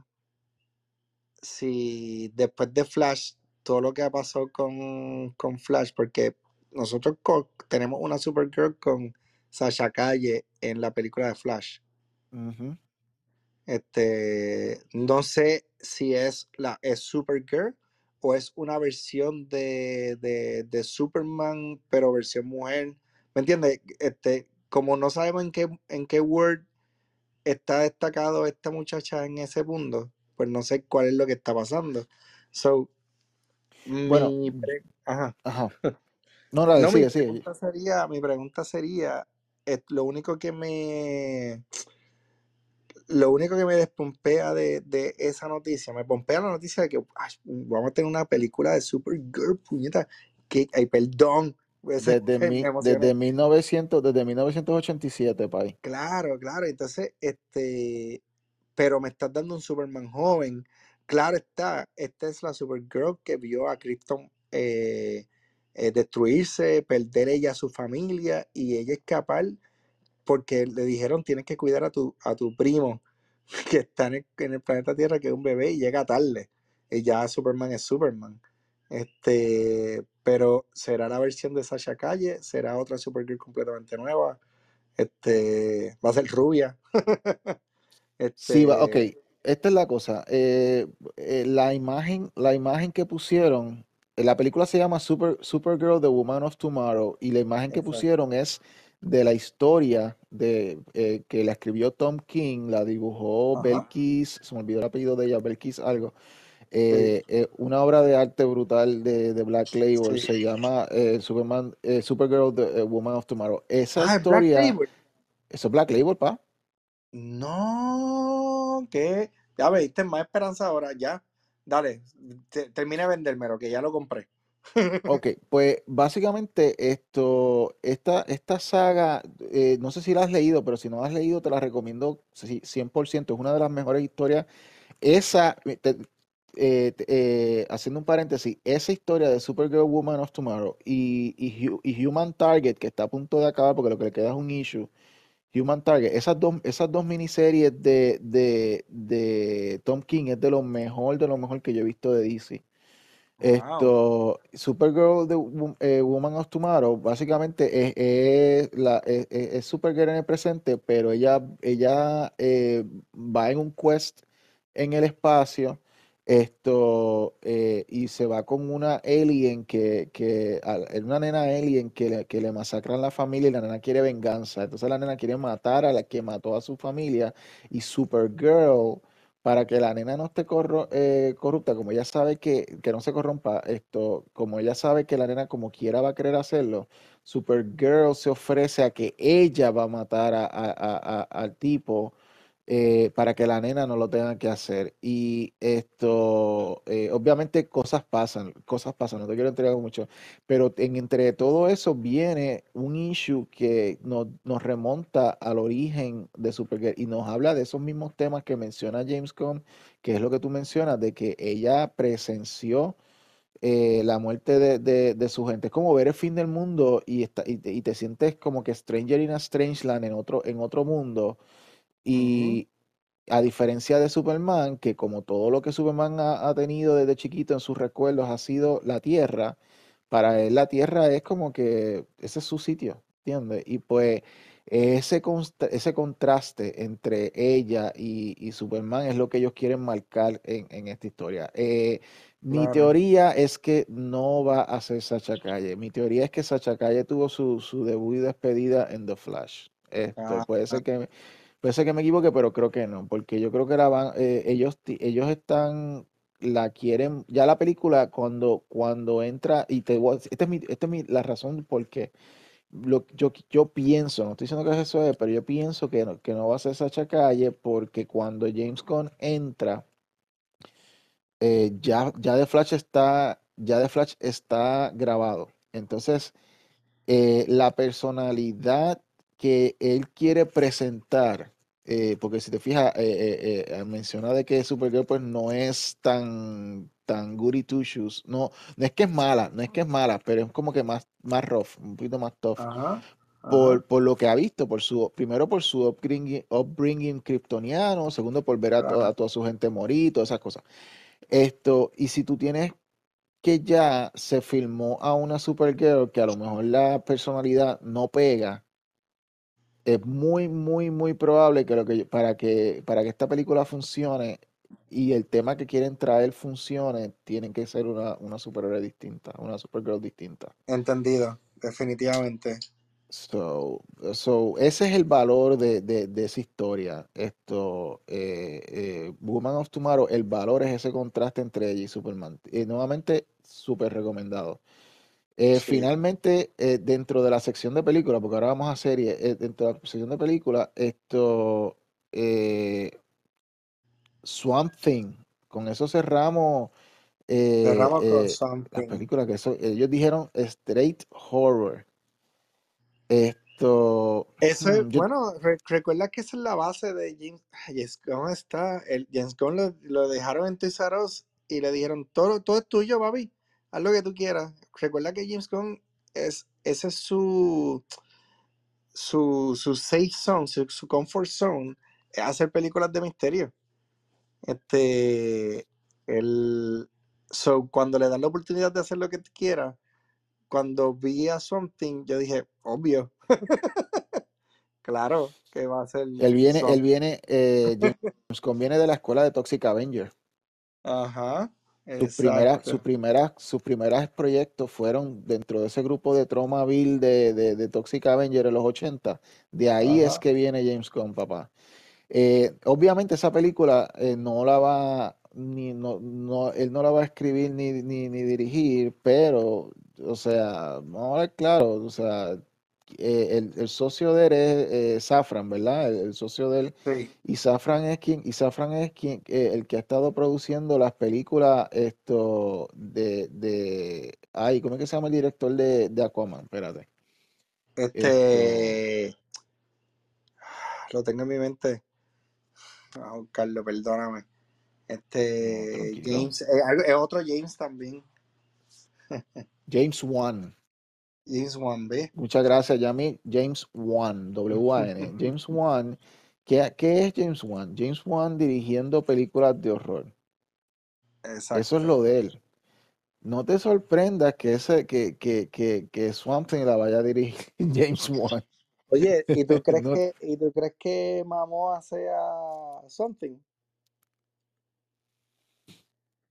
si después de Flash, todo lo que ha pasado con, con Flash, porque nosotros tenemos una Supergirl con Sasha Calle en la película de Flash. Este, no sé si es la es Supergirl o es una versión de, de, de Superman, pero versión mujer. ¿Me entiendes? Este, como no sabemos en qué, en qué Word está destacado esta muchacha en ese mundo, pues no sé cuál es lo que está pasando. So, Bueno, mi pre- ajá. ajá. No, la No, mi sigue, sigue. pregunta sería, mi pregunta sería, lo único que me lo único que me despompea de, de esa noticia, me pompea la noticia de que ay, vamos a tener una película de Supergirl, puñeta, que, ay, perdón, Desde, me mi- desde 1900, desde 1987, pay. Claro, claro. Entonces, este, pero me estás dando un Superman joven. Claro está, esta es la Supergirl que vio a Krypton eh, eh, destruirse, perder ella a su familia y ella escapar porque le dijeron tienes que cuidar a tu, a tu primo que está en el, en el planeta Tierra, que es un bebé y llega tarde. Y ya Superman es Superman. Este, pero será la versión de Sasha Calle, será otra Supergirl completamente nueva. Este, va a ser rubia. Sí, va, ok. Este, Esta es la cosa. eh, eh, la imagen, la imagen que pusieron, eh, la película se llama Super, Supergirl, The Woman of Tomorrow, y la imagen que exacto. pusieron es de la historia de eh, que la escribió Tom King, la dibujó. Belkis, se me olvidó el apellido de ella, Belkis algo. Sí, eh, eh, una obra de arte brutal de, de Black Label, sí. se llama eh, Superman, Supergirl, The Woman of Tomorrow. Esa Ah, es Black historia, Label. eso es Black Label, pa. No, que ya me diste más esperanza ahora, ya. Dale, te- termina de vendérmelo, que ya lo compré. Ok, pues básicamente esto, esta, esta saga, no sé si la has leído, pero si no la has leído, te la recomiendo sí, 100%, es una de las mejores historias. Esa, te- eh, eh, haciendo un paréntesis, esa historia de Supergirl Woman of Tomorrow y, y Hu- y Human Target, que está a punto de acabar porque lo que le queda es un issue, Human Target, esas dos, esas dos miniseries de, de, de Tom King es de lo mejor, de lo mejor que yo he visto de DC. Wow. Esto, Supergirl, eh, Woman of Tomorrow, básicamente es, es la, es, es- es Supergirl en el presente, pero ella, ella eh, va en un quest en el espacio, esto, eh, y se va con una alien que, que es una nena alien que le, que le masacran la familia y la nena quiere venganza. Entonces la nena quiere matar a la que mató a su familia y Supergirl para que la nena no esté corro- eh, corrupta, como ella sabe que, que no se corrompa, esto, como ella sabe que la nena como quiera va a querer hacerlo, Supergirl se ofrece a que ella va a matar a- a- a- a- al tipo eh, para que la nena no lo tenga que hacer. Y esto, eh, obviamente cosas pasan, cosas pasan, no te quiero entregar mucho, pero en, entre todo eso viene un issue que nos, nos remonta al origen de Supergirl y nos habla de esos mismos temas que menciona James Gunn, que es lo que tú mencionas, de que ella presenció eh, la muerte de, de- su gente. Es como ver el fin del mundo y, está, y, te, y te sientes como que Stranger in a Strange Land en otro, en otro mundo. Y a diferencia de Superman, que como todo lo que Superman ha, ha tenido desde chiquito en sus recuerdos ha sido la Tierra, para él la Tierra es como que ese es su sitio, ¿entiendes? Y pues ese, ese contraste entre ella y, y Superman es lo que ellos quieren marcar en, en esta historia. Eh, mi Claro. teoría es que no va a ser Sacha Calle. Mi teoría es que Sacha Calle tuvo su, su debut y despedida en The Flash. Esto Ah, puede ser que Puede ser que me equivoque, pero creo que no, porque yo creo que la eh, ellos, ellos están, la quieren, ya la película cuando, cuando entra, y te esta es mi, esta es mi, la razón por qué, lo, yo, yo pienso, no estoy diciendo que eso es, pero yo pienso que no, que no va a ser Sacha Calle, porque cuando James Gunn entra, eh, ya, ya The Flash está, ya The Flash está grabado. Entonces, eh, la personalidad que él quiere presentar, eh, porque si te fijas, eh, eh, eh, menciona de que Supergirl pues no es tan, tan goody two shoes, no, no es que es mala, no es que es mala, pero es como que más, más rough, un poquito más tough, Ajá, por, por lo que ha visto, por su, primero por su upbringing, upbringing kryptoniano, segundo por ver a, to- a toda su gente morir, todas esas cosas. Esto, y si tú tienes que ya se filmó a una Supergirl que a lo mejor la personalidad no pega, es muy, muy, muy probable que, lo que para que para que esta película funcione y el tema que quieren traer funcione, tienen que ser una, una superhéroe distinta, una Supergirl distinta. Entendido, definitivamente. So, so, ese es el valor de, de- de esa historia. Esto, eh, eh, Woman of Tomorrow, el valor es ese contraste entre ella y Superman. Nuevamente, súper recomendado. Eh, Sí. finalmente, eh, dentro de la sección de película, porque ahora vamos a serie, eh, dentro de la sección de película, esto, Swamp Thing, con eso cerramos Cerramos con las Something. películas que eso, ellos dijeron straight horror. Esto, Eso es, yo, bueno, re- recuerda que esa es la base de James, James Gunn está, el James Gunn lo, lo dejaron en Us y le dijeron, todo, todo es tuyo, papi, haz lo que tú quieras. Recuerda que James Gunn es, ese es su, su, su safe zone, su, su comfort zone, es hacer películas de misterio. Este, el, so, cuando le dan la oportunidad de hacer lo que quiera, cuando vi a Something, yo dije, obvio, claro que va a ser él viene, él viene, eh, James Gunn viene de la escuela de Toxic Avenger. Ajá, Sus primeras, sus primeras, sus primeras proyectos fueron dentro de ese grupo de Tromaville de, de, de Toxic Avenger en los 80. De ahí es que viene James Gunn, papá. Eh, obviamente esa película eh, no la va, ni, no, no, él no la va a escribir ni, ni, ni dirigir, pero, o sea, vamos a ver claro, o sea, eh, el, el socio de él es eh, Safran, ¿verdad? El, el socio de él, sí, y Safran es quien, y Safran es quien, eh, el que ha estado produciendo las películas, esto, de, de, ay, ¿cómo es que se llama el director de, de Aquaman? Espérate, esto, este, lo tengo en mi mente, a buscarlo, perdóname. Este. James, es otro James también, James Wan. James Wan, ¿ves? Muchas gracias, Yami. James Wan, W-A-N. James Wan. ¿Qué, qué es James Wan? James Wan dirigiendo películas de horror. Eso es lo de él. No te sorprendas que ese, que, que, que, que Swamp Thing la vaya a dirigir James Wan. Oye, ¿y tú crees No, que, y tú crees que Momoa sea something?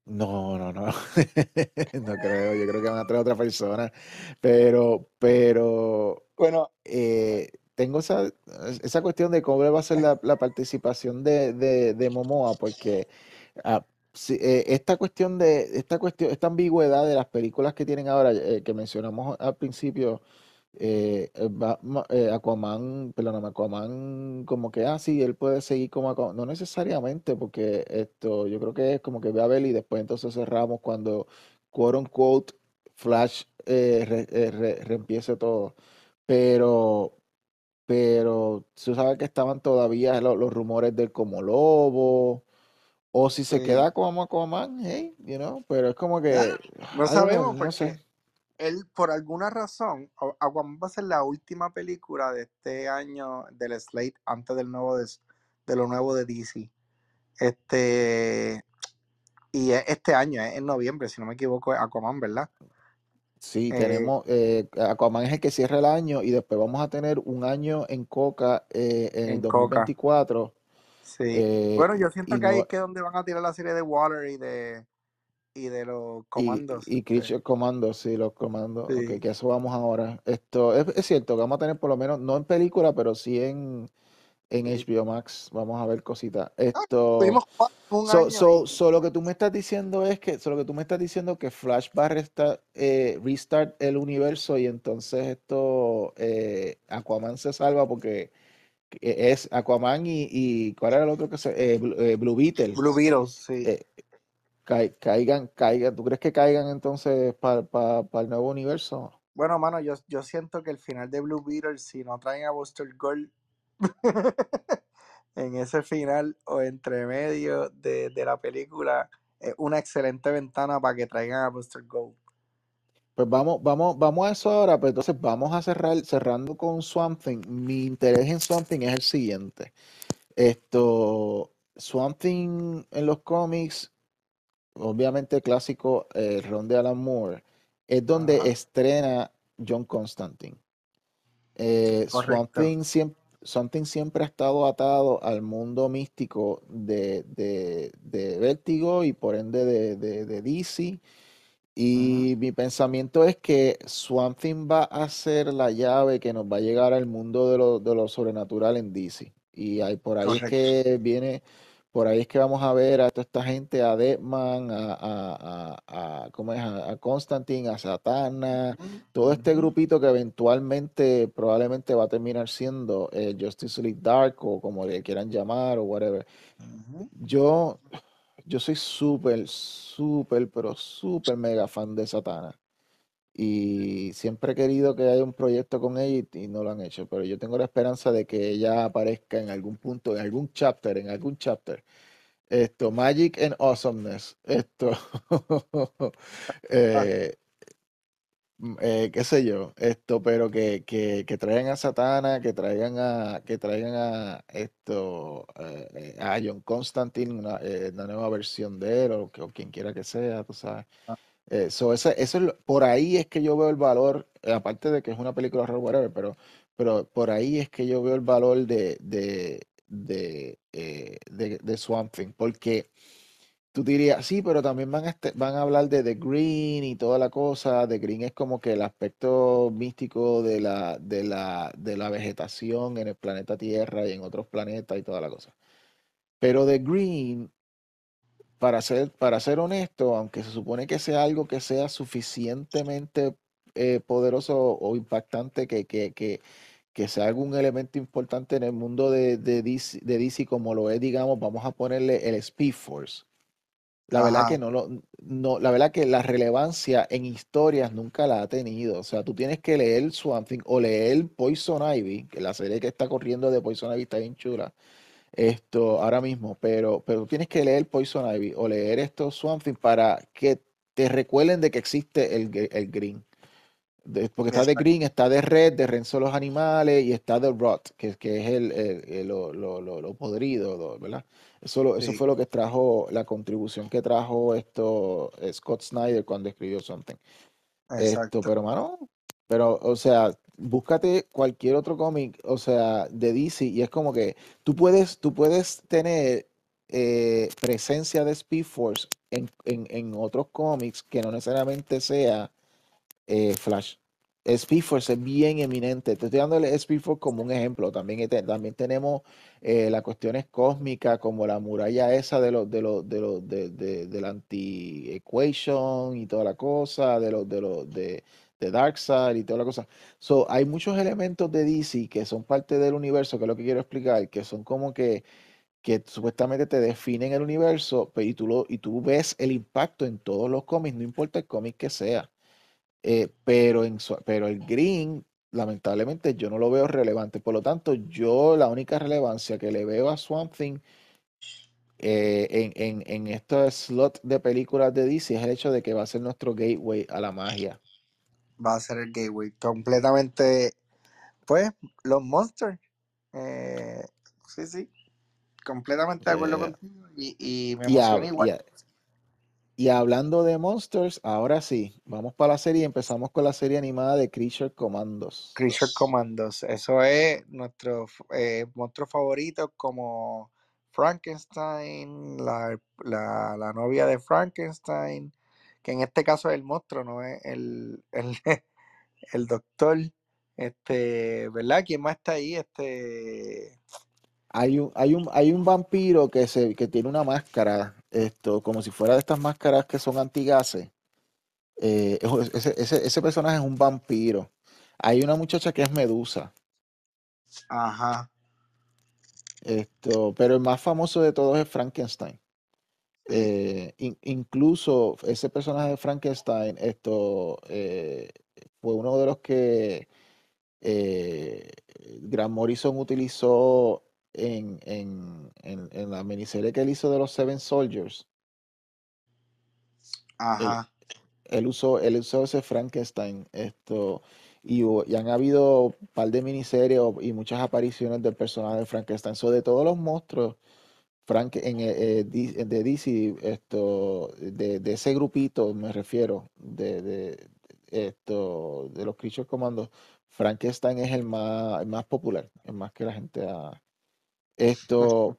No, no, no. No creo. Yo creo que van a traer a otra persona. Pero, pero Bueno, eh, tengo esa, esa cuestión de cómo va a ser la, participación de, de, de Momoa, porque ah, eh, esta cuestión de, esta cuestión, esta ambigüedad de las películas que tienen ahora, eh, que mencionamos al principio, eh, eh, eh, Aquaman, perdóname, Aquaman, como que, ah, sí, él puede seguir como Aquaman, no necesariamente, porque esto, yo creo que es como que ve a ver y después entonces cerramos cuando, quote unquote, Flash eh, re- eh, re- reempiece todo. Pero, pero tú sabes que estaban todavía lo- los, rumores del como lobo, o si se sí. queda como Aquaman, hey, you know, pero es como Ah, que, No know, sabemos no porque sé. Él, por alguna razón, Aquaman va a ser la última película de este año del slate antes del nuevo de, de lo nuevo de DC. Este, y es este año, es en noviembre, si no me equivoco, es Aquaman, ¿verdad? Sí, Eh, tenemos, eh, Aquaman es el que cierra el año y después vamos a tener un año en Coca eh, en en Coca. 2024 Sí. Bueno, yo siento que ahí es que donde van a tirar la serie de Water y de y de los y, comandos. y Este, Creature Commandos, sí, los comandos, sí. que eso vamos ahora. Esto es, es cierto que vamos a tener por lo menos, no en película, pero sí en, en Sí. HBO Max, vamos a ver cositas. Ah, Esto, en un so, año so, y so lo que tú me estás diciendo es que, so lo que tú me estás diciendo que Flash va a resta- eh, restart el universo y entonces esto, eh, Aquaman se salva porque eh, es Aquaman y, y ¿cuál era el otro que se, eh, Blue, eh, Blue Beetle, Blue Beetle, sí. Cai- caigan, caigan, ¿tú crees que caigan entonces para el nuevo universo? Bueno, mano, yo, yo siento que el final de Blue Beetle, si no traen a Buster Gold en ese final o entre medio de, de la película, es una excelente ventana para que traigan a Buster Gold. Pues vamos, vamos, vamos a eso ahora, pues entonces vamos a cerrar, cerrando con Swamp Thing. Mi interés en Swamp Thing es el siguiente. Esto, Swamp Thing en los cómics, obviamente clásico, eh, el ron de Alan Moore, es donde Ajá, estrena John Constantine. Eh, Swamp correcto. Thing siempre, ha estado atado al mundo místico de, de, de Vértigo y por ende de, de, de DC. Y mi pensamiento es que Swamp Thing va a ser la llave que nos va a llegar al mundo de lo, de lo sobrenatural en DC. Y ahí, por ahí es que viene, por ahí es que vamos a ver a toda esta gente, a Deadman, a, a, a, a ¿cómo es? A, Constantine, a Satana, todo este grupito que eventualmente probablemente va a terminar siendo eh, Justice League Dark o como le quieran llamar o whatever. Yo, yo soy súper, súper, pero súper mega fan de Satana. Y siempre he querido que haya un proyecto con ella y, no lo han hecho. Pero yo tengo la esperanza de que ella aparezca en algún punto, en algún chapter, en algún chapter. Esto, Magic and Awesomeness. Esto. eh, mm, eh, qué sé yo, esto, pero que, que, que, traigan a Satana, que traigan a, que traigan a esto, eh, a John Constantine, una, eh, una, nueva versión de él, o, o, quien quiera que sea, tú sabes. Ah. Eso, eso es, por ahí es que yo veo el valor, aparte de que es una película horror, whatever, pero, pero por ahí es que yo veo el valor de, de, de, de, de Swamp Thing, porque Tú dirías, sí, pero también van a, este, van a hablar de The Green y toda la cosa. The Green es como que el aspecto místico de la, de la, de la vegetación en el planeta Tierra y en otros planetas y toda la cosa. Pero The Green, para ser, para ser honesto, aunque se supone que sea algo que sea suficientemente eh, poderoso o impactante que, que, que, que sea algún elemento importante en el mundo de, de, DC, de DC como lo es, digamos, vamos a ponerle el Speed Force la verdad que no lo, no, la verdad que la relevancia en historias nunca la ha tenido. O sea, tú tienes que leer Swamp Thing o leer Poison Ivy, que la serie que está corriendo de Poison Ivy está bien chula. Esto ahora mismo, pero, pero tienes que leer Poison Ivy o leer esto Swamp Thing para que te recuerden de que existe el, el Green porque está de Green, está de Red, de Renzo los animales y está de Rot, que, que es el, lo, lo, lo, podrido, ¿verdad? Eso, eso fue lo que trajo, la contribución que trajo esto eh, Scott Snyder cuando escribió Something. Esto, pero mano, pero, o sea, búscate cualquier otro cómic, o sea, de DC, y es como que tú puedes, tú puedes tener eh, presencia de Speed Force en, en, en otros cómics que no necesariamente sea eh, Flash. Speed Force es bien eminente. Te estoy dando el Speed Force como un ejemplo. También, también tenemos eh, las cuestiones cósmicas como la muralla esa de los de los de los de, de, la anti-equation y toda la cosa, de los de los de, de Darkseid y toda la cosa. So, hay muchos elementos de DC que son parte del universo, que es lo que quiero explicar, que son como que que supuestamente te definen el universo, pero y tú, lo, y tú ves el impacto en todos los cómics, no importa el cómic que sea. Eh, pero, en pero el green, lamentablemente, yo no lo veo relevante. Por lo tanto, yo la única relevancia que le veo a Swamp Thing eh, en, en, en estos slots de películas de DC es el hecho de que va a ser nuestro gateway a la magia. Va a ser el gateway. Completamente, pues, los monsters. Eh, sí, sí. Completamente de acuerdo contigo. Y, me emociona igual. Y hablando de monsters, ahora sí, vamos para la serie y empezamos con la serie animada de Creature Commandos. Creature Commandos, eso es nuestro eh, monstruo favorito como Frankenstein, la, novia de Frankenstein, que en este caso es el monstruo, no es el, el, el doctor. Este, ¿verdad? ¿Quién más está ahí? Este. Hay un, hay un, hay un vampiro que, se, que tiene una máscara, esto, como si fuera de estas máscaras que son antigases. Eh, ese, ese, ese, personaje es un vampiro. Hay una muchacha que es Medusa. Ajá. Esto, pero el más famoso de todos es Frankenstein. Eh, incluso ese personaje de Frankenstein, esto eh, fue uno de los que Grant Morrison utilizó en, en, en, la miniserie que él hizo de los Seven Soldiers. Ajá. Él, usó, él usó ese Frankenstein. Esto, y, y, han habido un par de miniseries y muchas apariciones del personaje de Frankenstein. So, de todos los monstruos Frank, en, eh, eh, de DC, esto, de, de, ese grupito me refiero, de, de, esto, de los Creature Commandos, Frankenstein es el más, el más popular, el más que la gente ha, esto,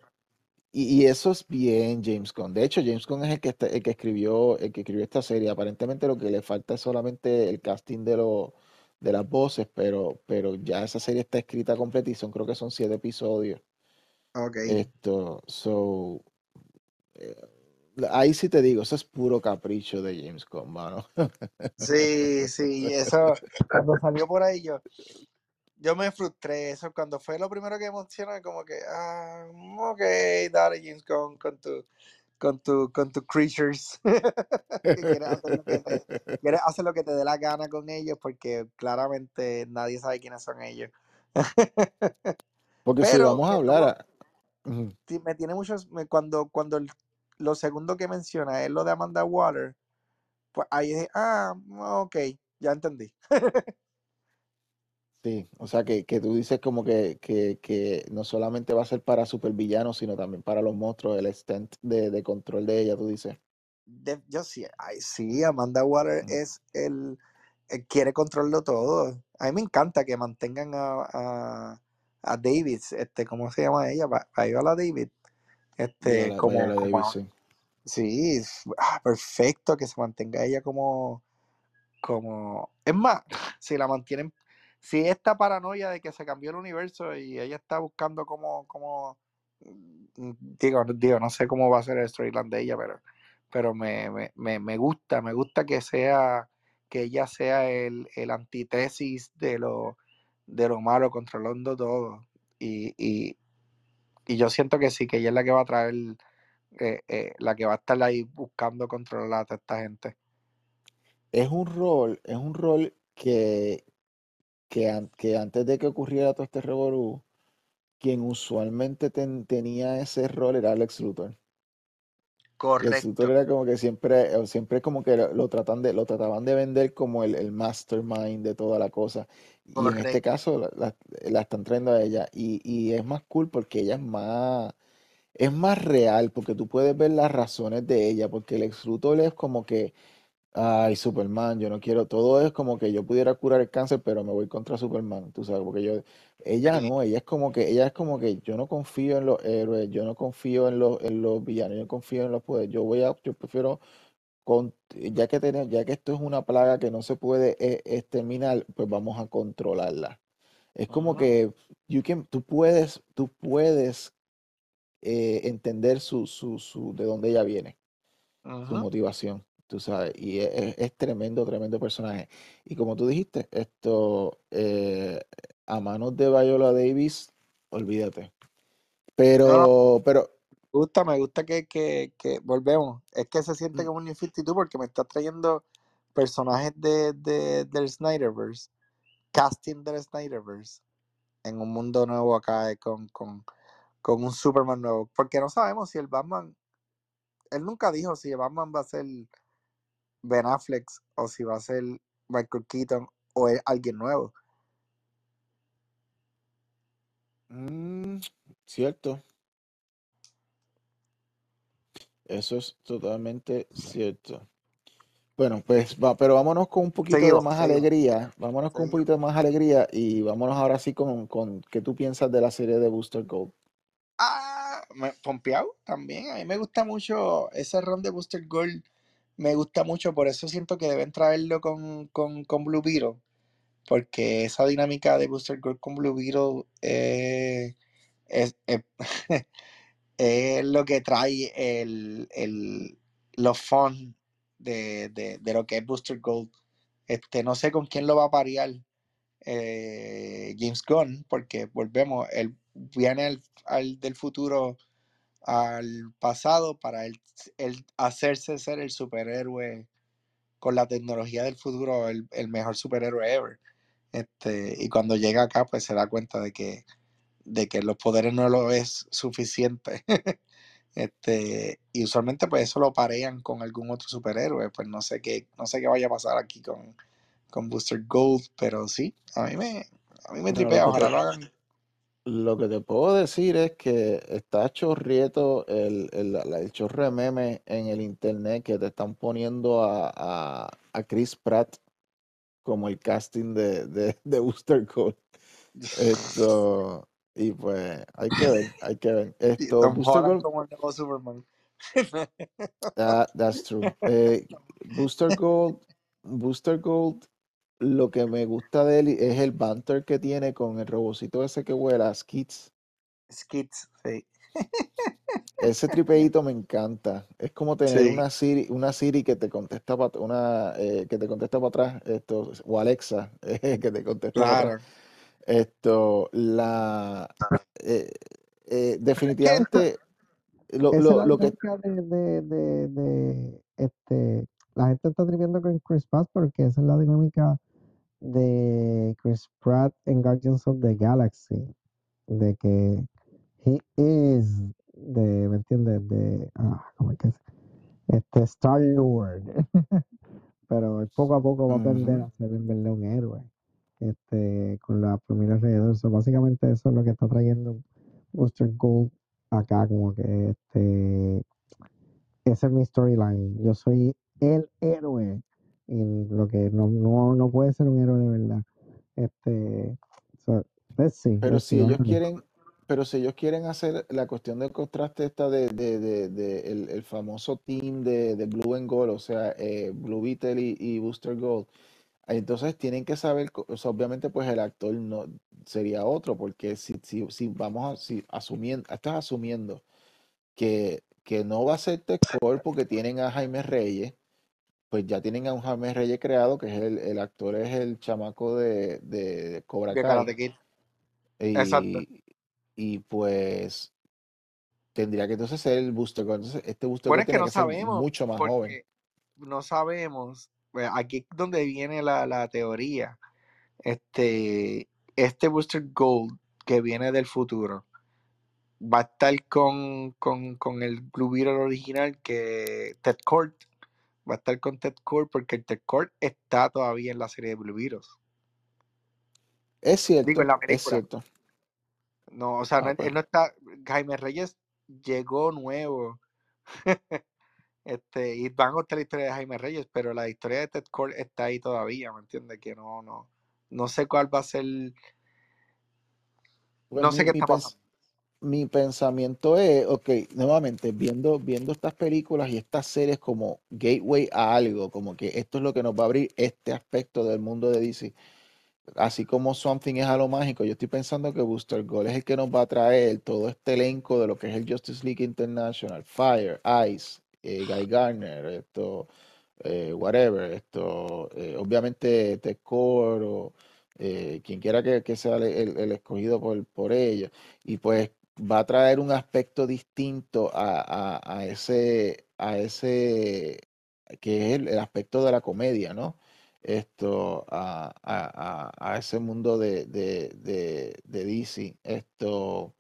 y, eso es bien James Gunn. De hecho, James Gunn es el que, el que escribió, el que escribió esta serie. Aparentemente lo que le falta es solamente el casting de, lo, de las voces, pero, pero ya esa serie está escrita completa y son, creo que son siete episodios. Ok. Esto, so, eh, ahí sí te digo, eso es puro capricho de James Gunn, mano. Sí, sí, eso, cuando salió por ahí yo, yo me frustré, eso cuando fue lo primero que mencioné, como que, ah, ok, dale James Gunn con tu, con tu, con tus creatures, que quieres hacer, lo que te, quieres hacer lo que te dé la gana con ellos, porque claramente nadie sabe quiénes son ellos. Porque si Pero vamos a hablar, me tiene muchos, me- cuando, cuando el- lo segundo que menciona es lo de Amanda Water, pues ahí dije, ah, ok, ya entendí. sí, o sea que, que tú dices como que, que, que no solamente va a ser para supervillanos, sino también para los monstruos, el extent de, de control de ella, tú dices. De- yo sí, ay, sí, Amanda Water es el, el quiere controlarlo todo. A mí me encanta que mantengan a, a, a David, este, ¿cómo se llama ella? Va- Viola David, este, Viola, como, Viola como, Davis, sí. ah, perfecto que se mantenga ella como, como, es más, si la mantienen, si esta paranoia de que se cambió el universo y ella está buscando cómo, cómo, mm, digo, digo, no sé cómo va a ser el storyline de ella, pero, pero me, me, me, me gusta, me gusta que sea, que ella sea el, el antítesis de lo, de lo malo, controlando todo. Y, y, y yo siento que sí, que ella es la que va a traer, eh, eh, la que va a estar ahí buscando controlar a toda esta gente. Es un rol, es un rol que, que, que antes de que ocurriera todo este revolú, quien usualmente ten- tenía ese rol era Lex Luthor. Lex Luthor Correcto, era como que siempre, siempre como que lo, lo tratan de, lo trataban de vender como el, el mastermind de toda la cosa. Y en este caso la, la- la están trayendo a ella. Y, y es más cool porque ella es más, es más real, porque tú puedes ver las razones de ella, porque Lex Luthor es como que Ay, Superman, yo no quiero, todo es como que yo pudiera curar el cáncer, pero me voy contra Superman, tú sabes, porque yo, ella no, ella es como que, ella es como que yo no confío en los héroes, yo no confío en los, en los villanos, yo no confío en los poderes, yo voy a, yo prefiero, con, ya que tenemos, ya que esto es una plaga que no se puede eh, exterminar, pues vamos a controlarla. Es como que you can- tú puedes, tú puedes eh, entender su, su, su, de dónde ella viene su motivación, tú sabes, y es, tremendo, tremendo personaje. Y como tú dijiste, esto eh, a manos de Viola Davis, olvídate. No, Pero, pero, gusta, me gusta que, que, que volvemos. Es que se siente mm, como un New 52 porque me está trayendo personajes de, de, del Snyderverse, casting del Snyderverse, en un mundo nuevo acá eh, con, con, con un Superman nuevo. Porque no sabemos si el Batman, él nunca dijo si el Batman va a ser Ben Affleck o si va a ser Michael Keaton o es alguien nuevo. mm, cierto, eso es totalmente cierto. Bueno, pues va, pero vámonos con un poquito de más alegría, vámonos con un poquito de más alegría y vámonos ahora sí con, con qué tú piensas de la serie de Booster Gold. Ah, me, Pompeado también. A mí me gusta mucho ese ron de Booster Gold. Me gusta mucho, por eso siento que deben traerlo con, con, con Blue Beetle. Porque esa dinámica de Booster Gold con Blue Beetle eh, es, es- es lo que trae el, el, los fun de, de, de lo que es Booster Gold. Este, no sé con quién lo va a parear eh, James Gunn, porque volvemos, él viene al, al del futuro al pasado para él, él hacerse ser el superhéroe con la tecnología del futuro, el, el mejor superhéroe ever. Este, y cuando llega acá, pues se da cuenta de que, de que los poderes no lo es suficiente. este, y usualmente pues eso lo parean con algún otro superhéroe. Pues no sé qué, no sé qué vaya a pasar aquí con, con Booster Gold, pero sí, a mí me, a mí me tripea, que ojalá lo hagan. Lo que te puedo decir es que está chorrieto el, el, el chorro de memes en el internet que te están poniendo a, a, a Chris Pratt como el casting de, de, de Booster Gold. Esto, y pues hay que ver, hay que ver. Esto, Booster Gold, como el nuevo Superman. that- that's true. Eh, Booster Gold, Booster Gold, lo que me gusta de él es el banter que tiene con el robocito ese que vuela, Skits. Skits, sí. Ese tripeíto me encanta. Es como tener Sí, una Siri, una Siri que te contesta para una eh, que te contesta para atrás, esto, o Alexa, eh, que te contesta para atrás. Esto, la eh, eh, definitivamente lo, lo, lo que de, de, de, de, este, la gente está triviendo con Chris Pratt porque esa es la dinámica de Chris Pratt en Guardians of the Galaxy, de que he is, de, ¿me entiendes? De, ah, ¿cómo es que es? Este, Star Lord, pero poco a poco va a aprender a ser en verdad un héroe, este, con la familia alrededor, So, básicamente eso es lo que está trayendo Booster Gold acá, como que este, esa es mi storyline. Yo soy el héroe. Y lo que no, no, no puede ser un héroe de verdad. Este. So, let's see, Pero let's si see, ellos quieren, pero si ellos quieren hacer la cuestión del contraste esta de, de, de, de el, el famoso team de, de Blue and Gold, o sea, eh, Blue Beetle y, y Booster Gold, entonces tienen que saber, co- o sea, obviamente pues el actor no sería otro, porque si, si, si vamos a, si asumiendo, estás asumiendo que, que no va a ser Core porque tienen a Jaime Reyes, pues ya tienen a un Jaime Reyes creado, que es el, el actor, es el chamaco de, de Cobra Kai. Kid. Exacto. Y, y pues tendría que entonces ser el Booster. Entonces, este Booster Bueno, es que no sabemos, mucho más joven. no sabemos. Pues, Aquí es donde viene la, la teoría. Este, este Booster Gold que viene del futuro va a estar con, con, con el Blue Beetle original que Ted Kord. Va a estar con Ted Kord porque el Ted Kord está todavía en la serie de Blue Beetles. Es Digo, en cierto, la es cierto. No, o sea, no- Ah, pues, él no está. Jaime Reyes llegó nuevo. Este, y van a contar la historia de Jaime Reyes, pero la historia de Ted Kord está ahí todavía, ¿me entiendes? Que no, no, no sé cuál va a ser, pues no sé mi, qué está pasando. mi pensamiento es, ok, nuevamente, viendo, viendo estas películas y estas series como gateway a algo, como que esto es lo que nos va a abrir este aspecto del mundo de DC. Así como Something es a lo mágico, yo estoy pensando que Booster Gold es el que nos va a traer todo este elenco de lo que es el Justice League International, Fire, Ice, eh, Guy Gardner, esto, eh, whatever, esto, eh, obviamente Core o eh, quien quiera que, sea el, el- escogido por, por ella. Y pues va a traer un aspecto distinto a, a- a ese, a ese, que es el, aspecto de la comedia, ¿no? Esto, a- a ese mundo de, de, de, de DC. Esto.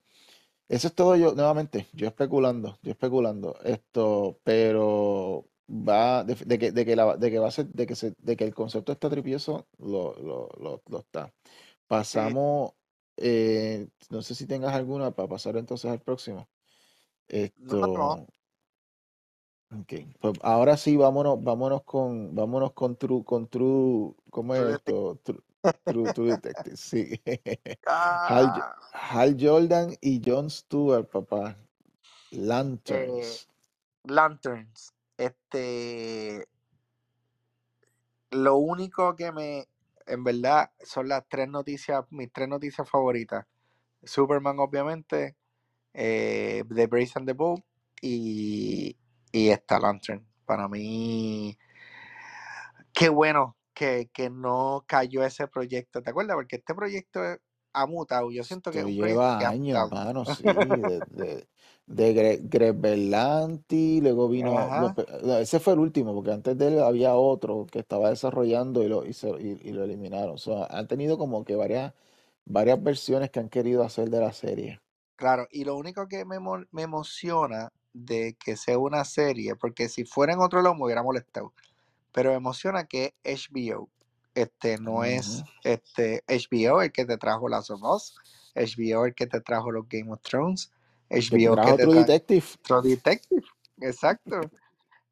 Eso es todo yo, nuevamente, yo especulando, yo especulando esto, pero va, de, de que, de que la- de que va a ser, de que se, de que el concepto está tripioso, lo, lo, lo, lo está. Pasamos, eh, no sé si tengas alguna para pasar entonces al próximo. No, no, Esto, ok, pues ahora sí, vámonos, vámonos con, vámonos con True, con True, ¿cómo es esto? True, True, True Detective, sí. Hal, Ah, Hal Jordan y Jon Stewart, papá. eh, Lanterns. Lanterns. Este, lo único que me, en verdad, son las tres noticias, mis tres noticias favoritas. Superman, obviamente, eh, The Brave and the Bold y, y esta Lantern. Para mí, qué bueno que, que no cayó ese proyecto, ¿te acuerdas? Porque este proyecto ha mutado. Yo siento que es Esto un proyecto que lleva ha años, mutado. mano, sí. De, de, de Gre- Greg Berlanti, luego vino. ese fue el último, porque antes de él había otro que estaba desarrollando y lo, y se- y- y lo eliminaron. O sea, han tenido como que varias, varias versiones que han querido hacer de la serie. claro. Y lo único que me, me emociona de que sea una serie, porque si fuera en otro lado me hubiera molestado, pero me emociona que HBO. Este no es este HBO el que te trajo Last of Us, HBO el que te trajo los Game of Thrones, HBO que trajo te trae Detective. True Detective. Exacto.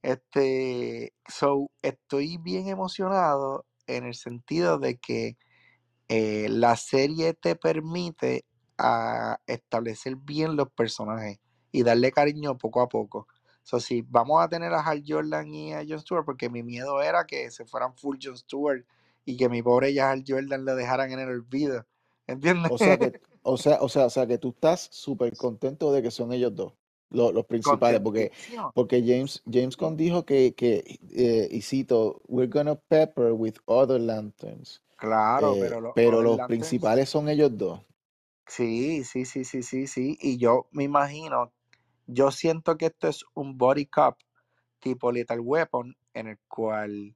Este, so, estoy bien emocionado en el sentido de que eh, la serie te permite a establecer bien los personajes y darle cariño poco a poco. So, si vamos a tener a Hal Jordan y a Jon Stewart, porque mi miedo era que se fueran full Jon Stewart y que mi pobre ya Hal Jordan lo dejaran en el olvido. ¿Entiendes? O sea que, O sea, o sea, o sea que tú estás súper contento de que son ellos dos, los, los principales, porque, porque James, James Gunn dijo que, que eh, y cito, we're gonna pepper with other lanterns. Claro, Eh, pero los pero los Lanterns- principales son ellos dos. Sí, sí, sí, sí, sí, sí. Y yo me imagino, yo siento que esto es un body cup tipo Little Weapon, en el cual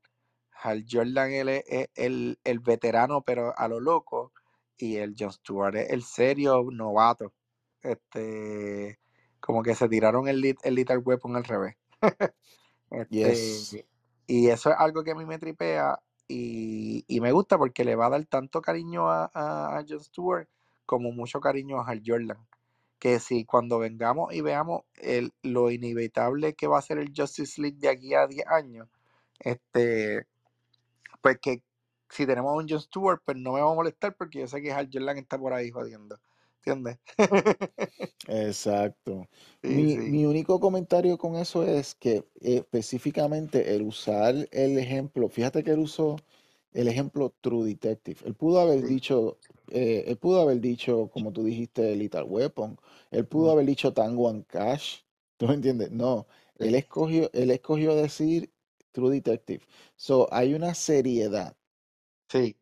Hal Jordan él es el, el veterano, pero a lo loco, y el John Stewart es el serio novato. Este, como que se tiraron el, el Little Weapon al revés. Este, Yes. y eso es algo que a mí me tripea y, y me gusta porque le va a dar tanto cariño a, a, a Jon Stewart como mucho cariño a Hal Jordan. Que si cuando vengamos y veamos el, lo inevitable que va a ser el Justice League de aquí a 10 años, este, pues que si tenemos a un Jon Stewart, pues no me va a molestar porque yo sé que Hal Jordan está por ahí jodiendo. ¿Entiendes? Exacto. Sí, Mi, sí. mi único comentario con eso es que específicamente el usar el ejemplo, fíjate que él usó el ejemplo True Detective. Él pudo haber Sí. dicho, eh, él pudo haber dicho, como tú dijiste, Lethal Weapon. Él pudo haber dicho Tango and Cash. ¿Tú me entiendes? No, él escogió, él escogió decir True Detective. So, hay una seriedad Sí.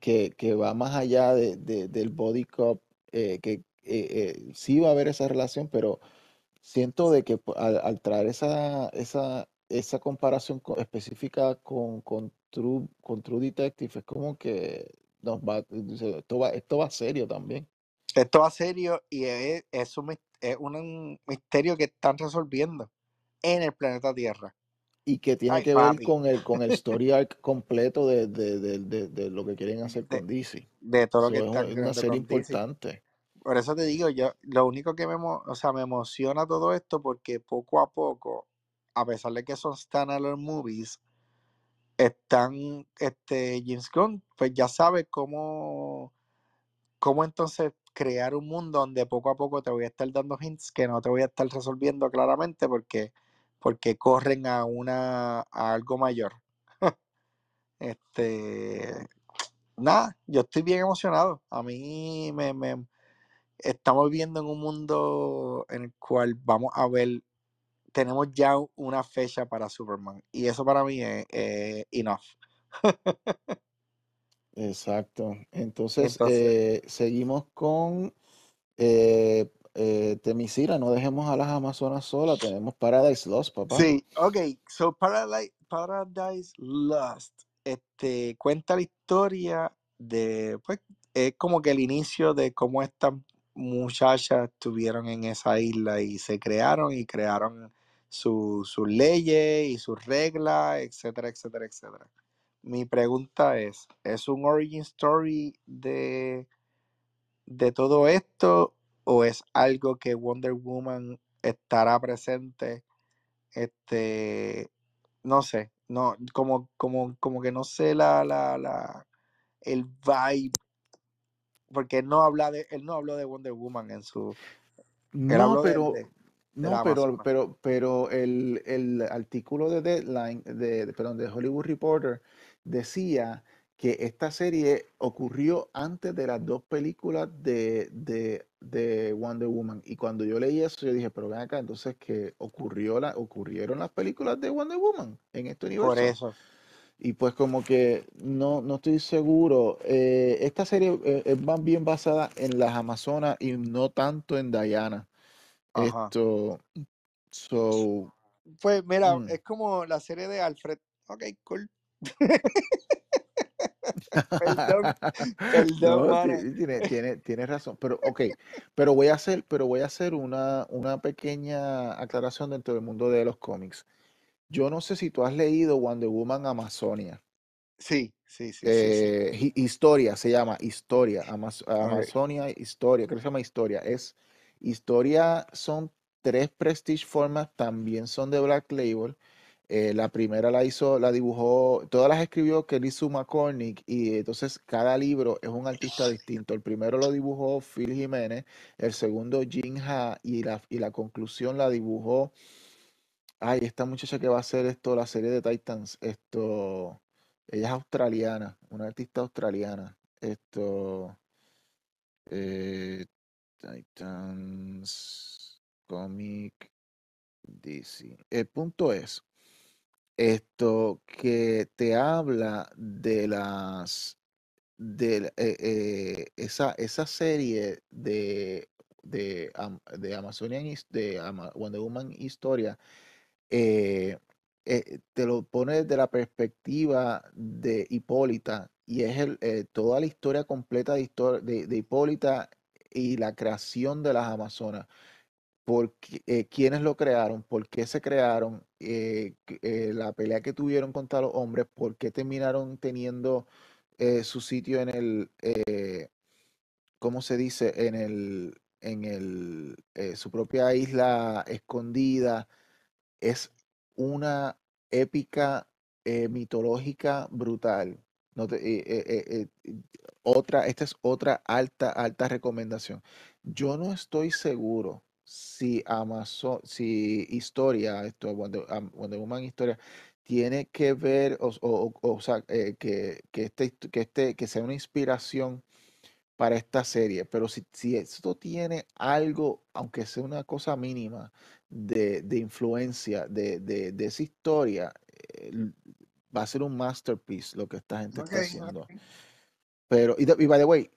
que, que va más allá de, de- del body cop, eh, que eh, eh, sí va a haber esa relación, pero siento de que pu- al, al traer esa, esa, esa comparación co- específica con, con True, con True Detective, es como que nos va, esto va, esto va serio también. Esto va serio y es, es un, es un misterio que están resolviendo en el planeta Tierra. Y que tiene Ay, que ver papi. con el, con el story arc completo de, de, de- de- lo que quieren hacer con DC. de todo lo So, que es una, están es una serie DC. importante. Por eso te digo, yo, lo único que me, o sea, me emociona todo esto porque poco a poco, a pesar de que son standalone movies, están, este, James Gunn, pues ya sabe cómo, cómo entonces crear un mundo donde poco a poco te voy a estar dando hints que no te voy a estar resolviendo claramente porque, porque corren a una, a algo mayor. Este, nada, yo estoy bien emocionado. A mí me, me, estamos viviendo en un mundo en el cual vamos a ver, tenemos ya una fecha para Superman y eso para mí es, es enough. Exacto. Entonces, Entonces, eh, seguimos con eh, eh, Temisira, no dejemos a las Amazonas solas, tenemos Paradise Lost, papá. sí, ok, so Paradise, Paradise Lost, este, cuenta la historia de, pues, es como que el inicio de cómo estas muchachas estuvieron en esa isla y se crearon y crearon su- sus leyes y sus reglas, etcétera, etcétera, etcétera. Mi pregunta es, ¿es un origin story de, de todo esto o es algo que Wonder Woman estará presente? Este, no sé, no, como, como, como que no sé la, la, la, el vibe, porque él no habla de, él no habló de Wonder Woman en su, No, pero, de no, pero, pero, pero el, el artículo de Deadline, de, de- perdón, de Hollywood Reporter, decía que esta serie ocurrió antes de las dos películas de, de, de Wonder Woman. Y cuando yo leí eso, yo dije, pero ven acá, entonces que ocurrió la, ocurrieron las películas de Wonder Woman en este Por universo. eso, Y pues como que no, no estoy seguro. Eh, esta serie eh, es más bien basada en las Amazonas y no tanto en Diana. Ajá. Esto, so, Pues mira, mm. es como la serie de Alfred. Ok, cool. Perdón, perdón, No, tiene, tiene, tiene razón. Pero, ok, pero voy a hacer, pero voy a hacer una, una pequeña aclaración dentro del mundo de los cómics. Yo no sé si tú has leído Wonder Woman Amazonia. Sí, sí, sí, sí, sí. Eh, hi- historia se llama Historia, Amaz- Amazonia Historia, creo que se llama Historia. Es Historia, son tres Prestige Formats, también son de Black Label. Eh, la primera la hizo, la dibujó, todas las escribió Kelly McCormick y entonces cada libro es un artista distinto. El primero lo dibujó Phil Jiménez, el segundo Jin Ha y la, y la conclusión la dibujó, ay, esta muchacha que va a hacer esto, la serie de Titans, esto, ella es australiana, una artista australiana, esto, Eh, Titans Comic DC. El punto es esto que te habla de las de eh, eh, esa, esa serie de de, de Amazonian de Wonder Woman Historia eh, te lo pone desde la perspectiva de Hipólita y es el, toda la historia completa de, de, de Hipólita y la creación de las Amazonas. Por eh, quiénes lo crearon, por qué se crearon, eh, eh, la pelea que tuvieron contra los hombres, por qué terminaron teniendo eh, su sitio en el, ¿cómo se dice? En el, en el, su propia isla escondida es una épica mitológica brutal. Eh, eh, eh, otra, esta es otra alta, alta recomendación. Yo no estoy seguro si Amazon, si Historia, esto, Wonder, Wonder Woman Historia, tiene que ver, o, o- o- sea, que, que, este, que, este, que sea una inspiración para esta serie, pero si, si esto tiene algo, aunque sea una cosa mínima, de, de influencia de, de, de esa historia, eh, va a ser un masterpiece lo que esta gente está haciendo. Pero, y, by the way,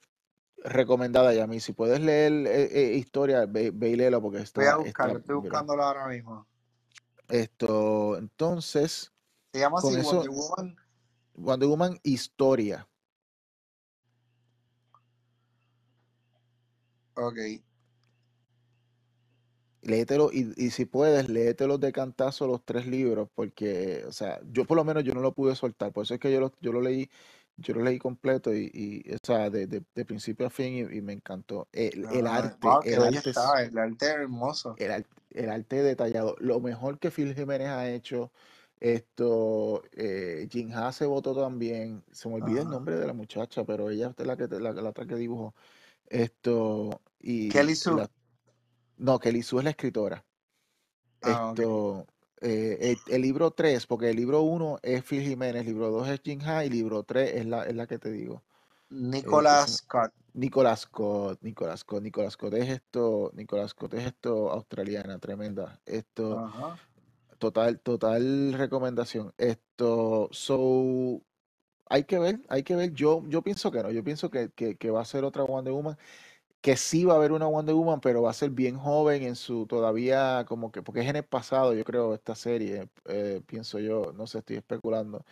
recomendada ya a mí, si puedes leer eh, eh, historia, ve, ve y léelo porque Voy a está, buscarlo, está, estoy buscándolo ahora mismo. esto, entonces, Se llama así Wonder Woman. Wonder Woman Historia. Ok. Léetelo y, y si puedes, léetelos de cantazo los tres libros, porque, o sea, yo por lo menos yo no lo pude soltar, por eso es que yo lo, yo lo leí, yo lo leí completo y, y, o sea, de, de- de principio a fin y, y me encantó. El, el Ah, arte, wow, el arte es, está. El arte hermoso. el, el arte detallado, lo mejor que Phil Jiménez ha hecho, esto, eh, Jin Ha se votó también, se me olvida el nombre de la muchacha, pero ella es la que, la, la otra que dibujó, esto, Kelly y, y Sue. la, no, Kelly Sue es la escritora. Ah. Esto, eh, el, el libro 3, porque el libro 1 es Phil Jiménez, libro 2 es Jin Ha y libro 3 es la, es la que te digo. Eh, que Nicolas se- Scott. Nicolas Scott, Nicolas Scott, Nicolas Scott es esto, Nicolas Scott es esto australiana, tremenda. Esto, Ajá. total, total recomendación. Esto, so, hay que ver, hay que ver. Yo, yo pienso que no, yo pienso que, que, que va a ser otra Wonder Woman que sí va a haber una Wonder Woman, pero va a ser bien joven en su todavía como que, porque es en el pasado, yo creo, esta serie, eh, pienso yo, no sé, estoy especulando,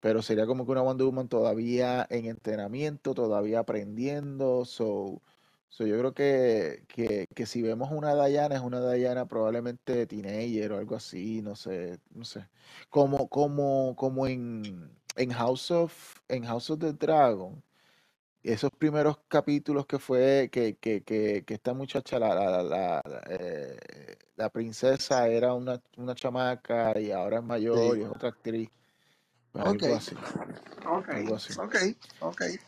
pero sería como que una Wonder Woman todavía en entrenamiento, todavía aprendiendo, so, so yo creo que, que, que si vemos una Diana, es una Diana probablemente teenager o algo así, no sé, no sé, como, como, como en, en House of, en House of the Dragon esos primeros capítulos que fue que, que, que, que esta muchacha, la, la, la, la, eh, la princesa era una, una chamaca y ahora es mayor Sí. y es otra actriz, pues Ok. algo así, Ok. algo así. Ok. Ok. Sí, sí.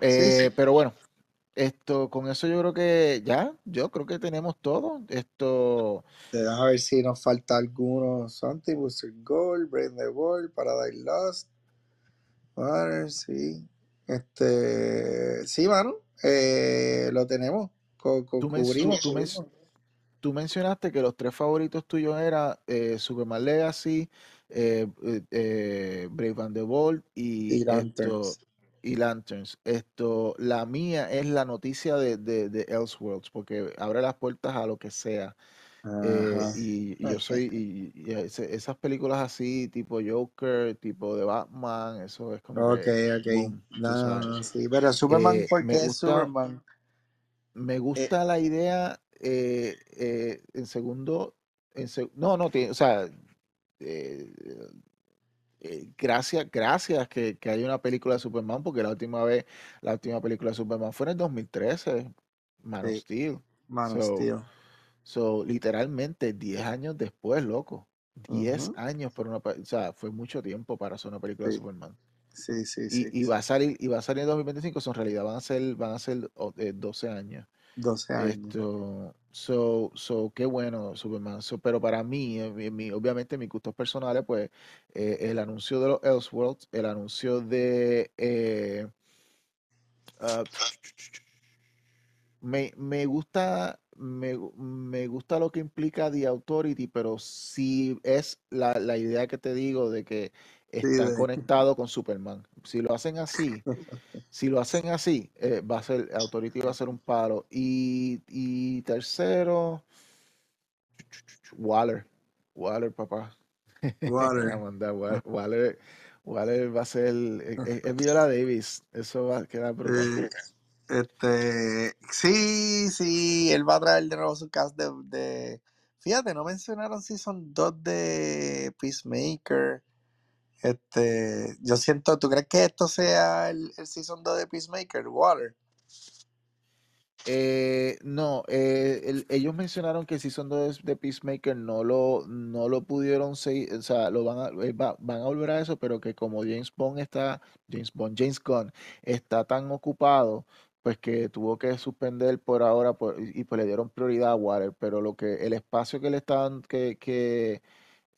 Eh, pero bueno, esto, con eso yo creo que ya, yo creo que tenemos todo. Esto, Te dejas ver si nos falta alguno. Santi, Booster Gold, Brain the Ball, Paradise Lost. Sí. Este. Sí, mano. Eh, lo tenemos. Co- co- tú, men- tú, cubrimos, tú, men- cubrimos. tú mencionaste que los tres favoritos tuyos eran eh, Superman Legacy, eh, Brave and the Bold y Y esto Lanterns. y Lanterns. Esto, la mía es la noticia de, de, de Elseworlds, porque abre las puertas a lo que sea. Eh, y, y yo soy, y, y ese- esas películas así, tipo Joker, tipo de Batman, eso es como Ok, que, ok. boom, No, sabes. no, sí. Pero Superman, Eh, ¿por me qué es gusta, Superman? me Eh, gusta la idea, eh, eh, en segundo, en seg- no, no, tiene- o sea, gracias, gracias que, que hay una película de Superman, porque la última vez, la última película de Superman fue en el 2013, Man of sí. Steel. Man of Steel. So, literalmente 10 años después, loco. 10 Ujú. años por una, o sea, fue mucho tiempo para hacer una película de Superman. sí, sí, Y, sí. y va a salir, y va a salir en 2025, so, en realidad van a ser, van a ser eh, 12 años. 12 años. Esto, so, so, qué bueno, Superman. So, pero para mí, en mi- en mi- obviamente, mis gustos personales, pues, eh, el anuncio de los Elseworlds, el anuncio de, eh, ah, me, me gusta, me, me gusta lo que implica The Authority, pero sí es la, la idea que te digo de que Sí, está de- conectado con Superman. Si lo hacen así, si lo hacen así, eh, va a ser, Authority va a ser un palo. Y, y tercero, Waller. Waller, papá. Water. Amanda, Wa- Waller, Waller va a ser, es, es- es Viola Davis. Eso va a quedar brutal. Este, sí, sí, él va a traer de nuevo su cast de, de- Fíjate, no mencionaron Season 2 de Peacemaker. Este, yo siento, ¿tú crees que esto sea el, el Season 2 de Peacemaker, Water? Eh, no, eh, el- ellos mencionaron que Season 2 de Peacemaker no lo, no lo pudieron seguir, o sea, lo van a, eh, va- van a volver a eso, pero que como James Bond está, James Bond, James Gunn está tan ocupado, pues que tuvo que suspender por ahora por- y, pues le dieron prioridad a Water, pero lo que, el espacio que le estaban, que, que,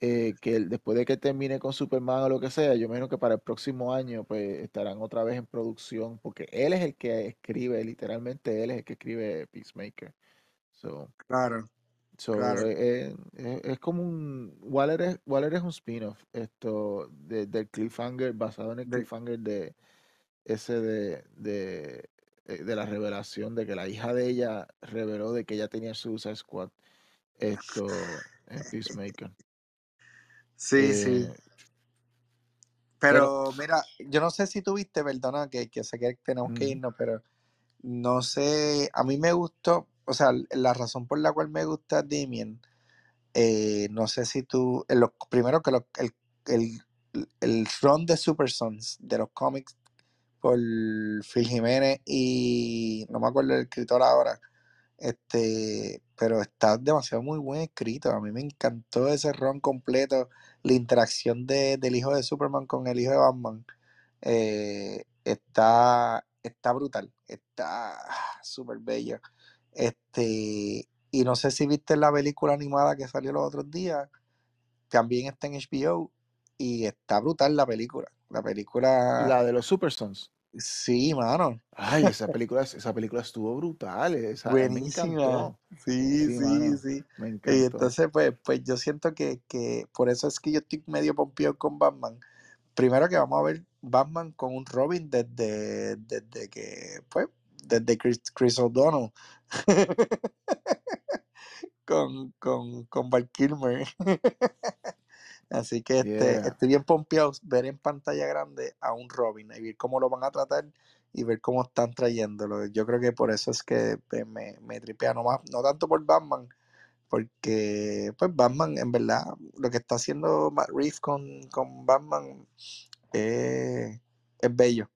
eh, que después de que termine con Superman o lo que sea, yo imagino que para el próximo año pues estarán otra vez en producción, porque él es el que escribe, literalmente él es el que escribe Peacemaker. So, Claro, so, claro. eh, eh, es, como un, Waller es, Waller es un spin-off esto de- del cliffhanger, basado en el cliffhanger de ese de, de, eh, de la revelación de que la hija de ella reveló de que ella tenía Suicide Squad esto en Peacemaker. sí, sí. Eh, Pero pero mira, yo no sé si tuviste, perdona, que, que sé que tenemos que ujú. irnos, pero no sé, a mí me gustó, o sea, la razón por la cual me gusta Damien, eh, no sé si tú, primero que lo- el, el, el run de Super Sons de los cómics por Phil Jiménez y no me acuerdo el escritor ahora, este, pero está demasiado muy buen escrito. A mí me encantó ese run completo, la interacción de, del hijo de Superman con el hijo de Batman. eh, está, está brutal, está súper bello. Este, y no sé si viste la película animada que salió los otros días, también está en HBO y está brutal la película. La película, La de los Super Sons. sí, mano, Ay, esa película, esa película estuvo brutal. Esa, buenísima. Sí, Sí, sí, mano, sí. me Y encantó. entonces, pues, pues yo siento que, que por eso es que yo estoy medio pompeado con Batman. Primero que vamos a ver Batman con un Robin desde, desde que, pues, desde Chris, Chris O'Donnell con, con, con Val Kilmer. Así que este, Yeah. estoy bien pompeado ver en pantalla grande a un Robin y ver cómo lo van a tratar y ver cómo están trayéndolo. Yo creo que por eso es que pues, me, me tripea, no, más, no tanto por Batman, porque pues Batman, en verdad, lo que está haciendo Matt Reeves con, con Batman eh, es bello.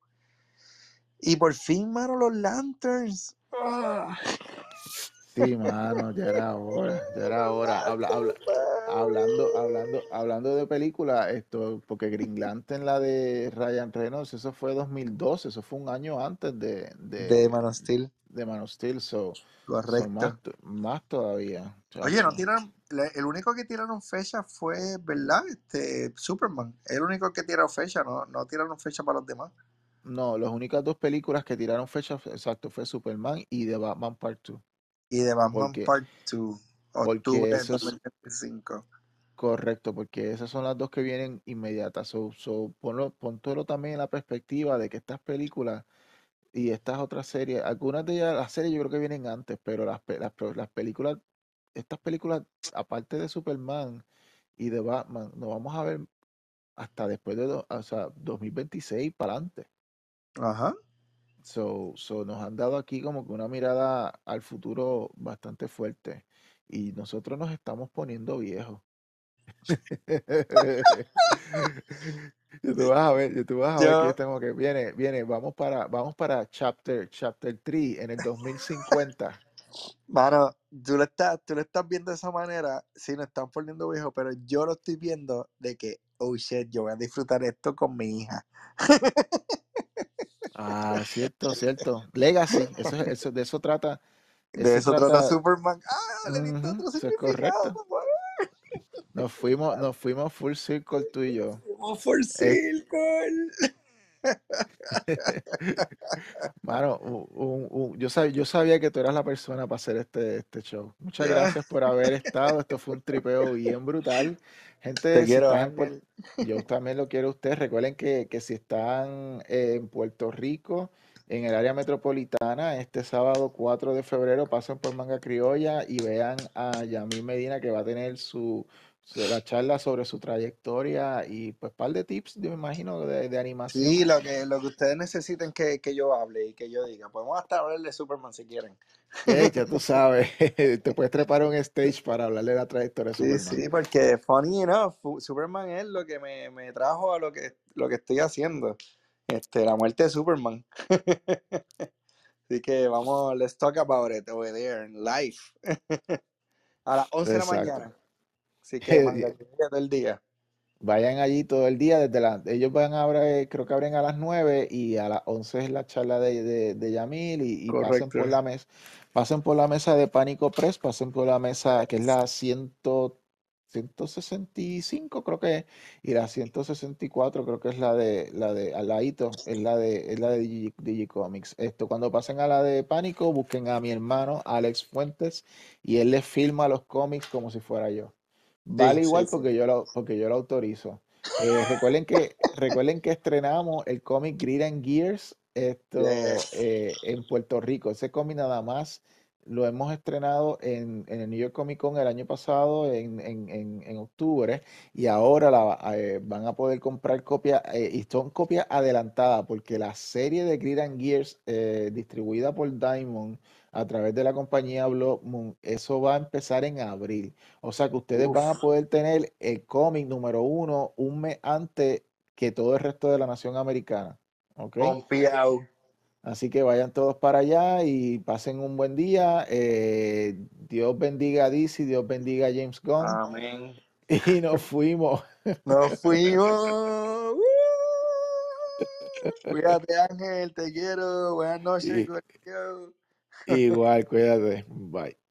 Y por fin, mano, los Lanterns. Ah, Sí, mano, ya era hora, ya era hora. Habla, habla, hablando, hablando, hablando de película, esto, porque Green Lantern, la de Ryan Reynolds, eso fue 2012, eso fue un año antes de, de de, Man of Steel, de Man of Steel, so, so correcto. más, to- más todavía, Oye, no tiraron, el único que tiraron fecha fue, ¿verdad? Este, Superman. El único que tiraron fecha, no, no tiraron fecha para los demás. No, las únicas dos películas que tiraron fecha, exacto, fue Superman y The Batman Part 2, Y de Batman porque, Part 2, octubre es 2025. correcto, porque esas son las dos que vienen inmediatas, so, so, ponlo, también en la perspectiva de que estas películas y estas otras series, algunas de ellas, las series yo creo que vienen antes, pero las, las, películas, estas películas, aparte de Superman y de Batman, nos vamos a ver hasta después de do- o sea, 2026 para adelante. Ajá. So, so nos han dado aquí como que una mirada al futuro bastante fuerte y nosotros nos estamos poniendo viejos. Tú vas a ver, tú vas a ver que yo Yo, tengo que viene, viene, vamos para, vamos para chapter, chapter 3 en el 2050. mano, tú lo estás, tú lo estás viendo de esa manera, sí, nos están poniendo viejo, pero yo lo estoy viendo de que, oh shit, yo voy a disfrutar esto con mi hija. Ah, cierto, cierto. Legacy, eso, es- eso, de eso trata, De eso trata trata, Superman. Ah, le diste ujú, otro eso es significado. Nos fuimos, nos fuimos full circle tú y yo. Fuimos Es- circle. Mano, un- un- un- yo, sab- yo sabía que tú eras la persona para hacer este, este show. Muchas gracias por haber estado. Esto fue un tripeo bien brutal. Te Gente, si quiero, están yo también lo quiero a ustedes. Recuerden que, que si están eh, en Puerto Rico, en el área metropolitana, este sábado 4 de febrero, pasen por Manga Criolla y vean a Yamil Medina que va a tener su- la charla sobre su trayectoria y pues par de tips, yo me imagino, de, de animación. Sí, lo que, lo que ustedes necesiten que, que yo hable y que yo diga. Podemos hasta hablar de Superman si quieren. Ey, ya tú sabes, te puedes trepar a un stage para hablarle de la trayectoria de Sí, Superman. sí, porque funny enough, Superman es lo que me, me trajo a lo que, lo que estoy haciendo. Este, la muerte de Superman. Así que vamos, let's talk about it over there, in live. A las 11 de la mañana. Así que manga criolla todo el día. Vayan allí todo el día, desde la, ellos van a abrir, creo que abren a las 9 y a las 11 es la charla de, de, de Yamil y, y pasen por la mesa, pasen por la mesa de Pánico Press, pasen por la mesa que es la 100, 165 creo que es, y la 164 creo que es la de la de al ladito, es la de es la de Digi, Digicomics. Esto cuando pasen a la de Pánico, busquen a mi hermano Alex Fuentes y él les filma los cómics como si fuera yo. Vale Sí, igual sí, sí. porque yo lo, porque yo lo autorizo. Eh, recuerden que, recuerden que estrenamos el cómic Grid and Gears esto, eh, en Puerto Rico. Ese cómic nada más lo hemos estrenado en, en el New York Comic Con el año pasado, en, en, en, en octubre, y ahora la, eh, van a poder comprar copias, eh, y son copias adelantadas, porque la serie de Grid and Gears, eh, distribuida por Diamond a través de la compañía Blood Moon, eso va a empezar en abril. O sea que ustedes van a poder tener el cómic número uno un mes antes que todo el resto de la nación americana. ¿Ok? pompeado. Así que vayan todos para allá y pasen un buen día. Eh, Dios bendiga a DC, Dios bendiga a James Gunn. Amén. Y nos fuimos. Nos fuimos. Cuídate, Ángel, te quiero. Buenas noches, corillo. Igual, cuídate. Bye.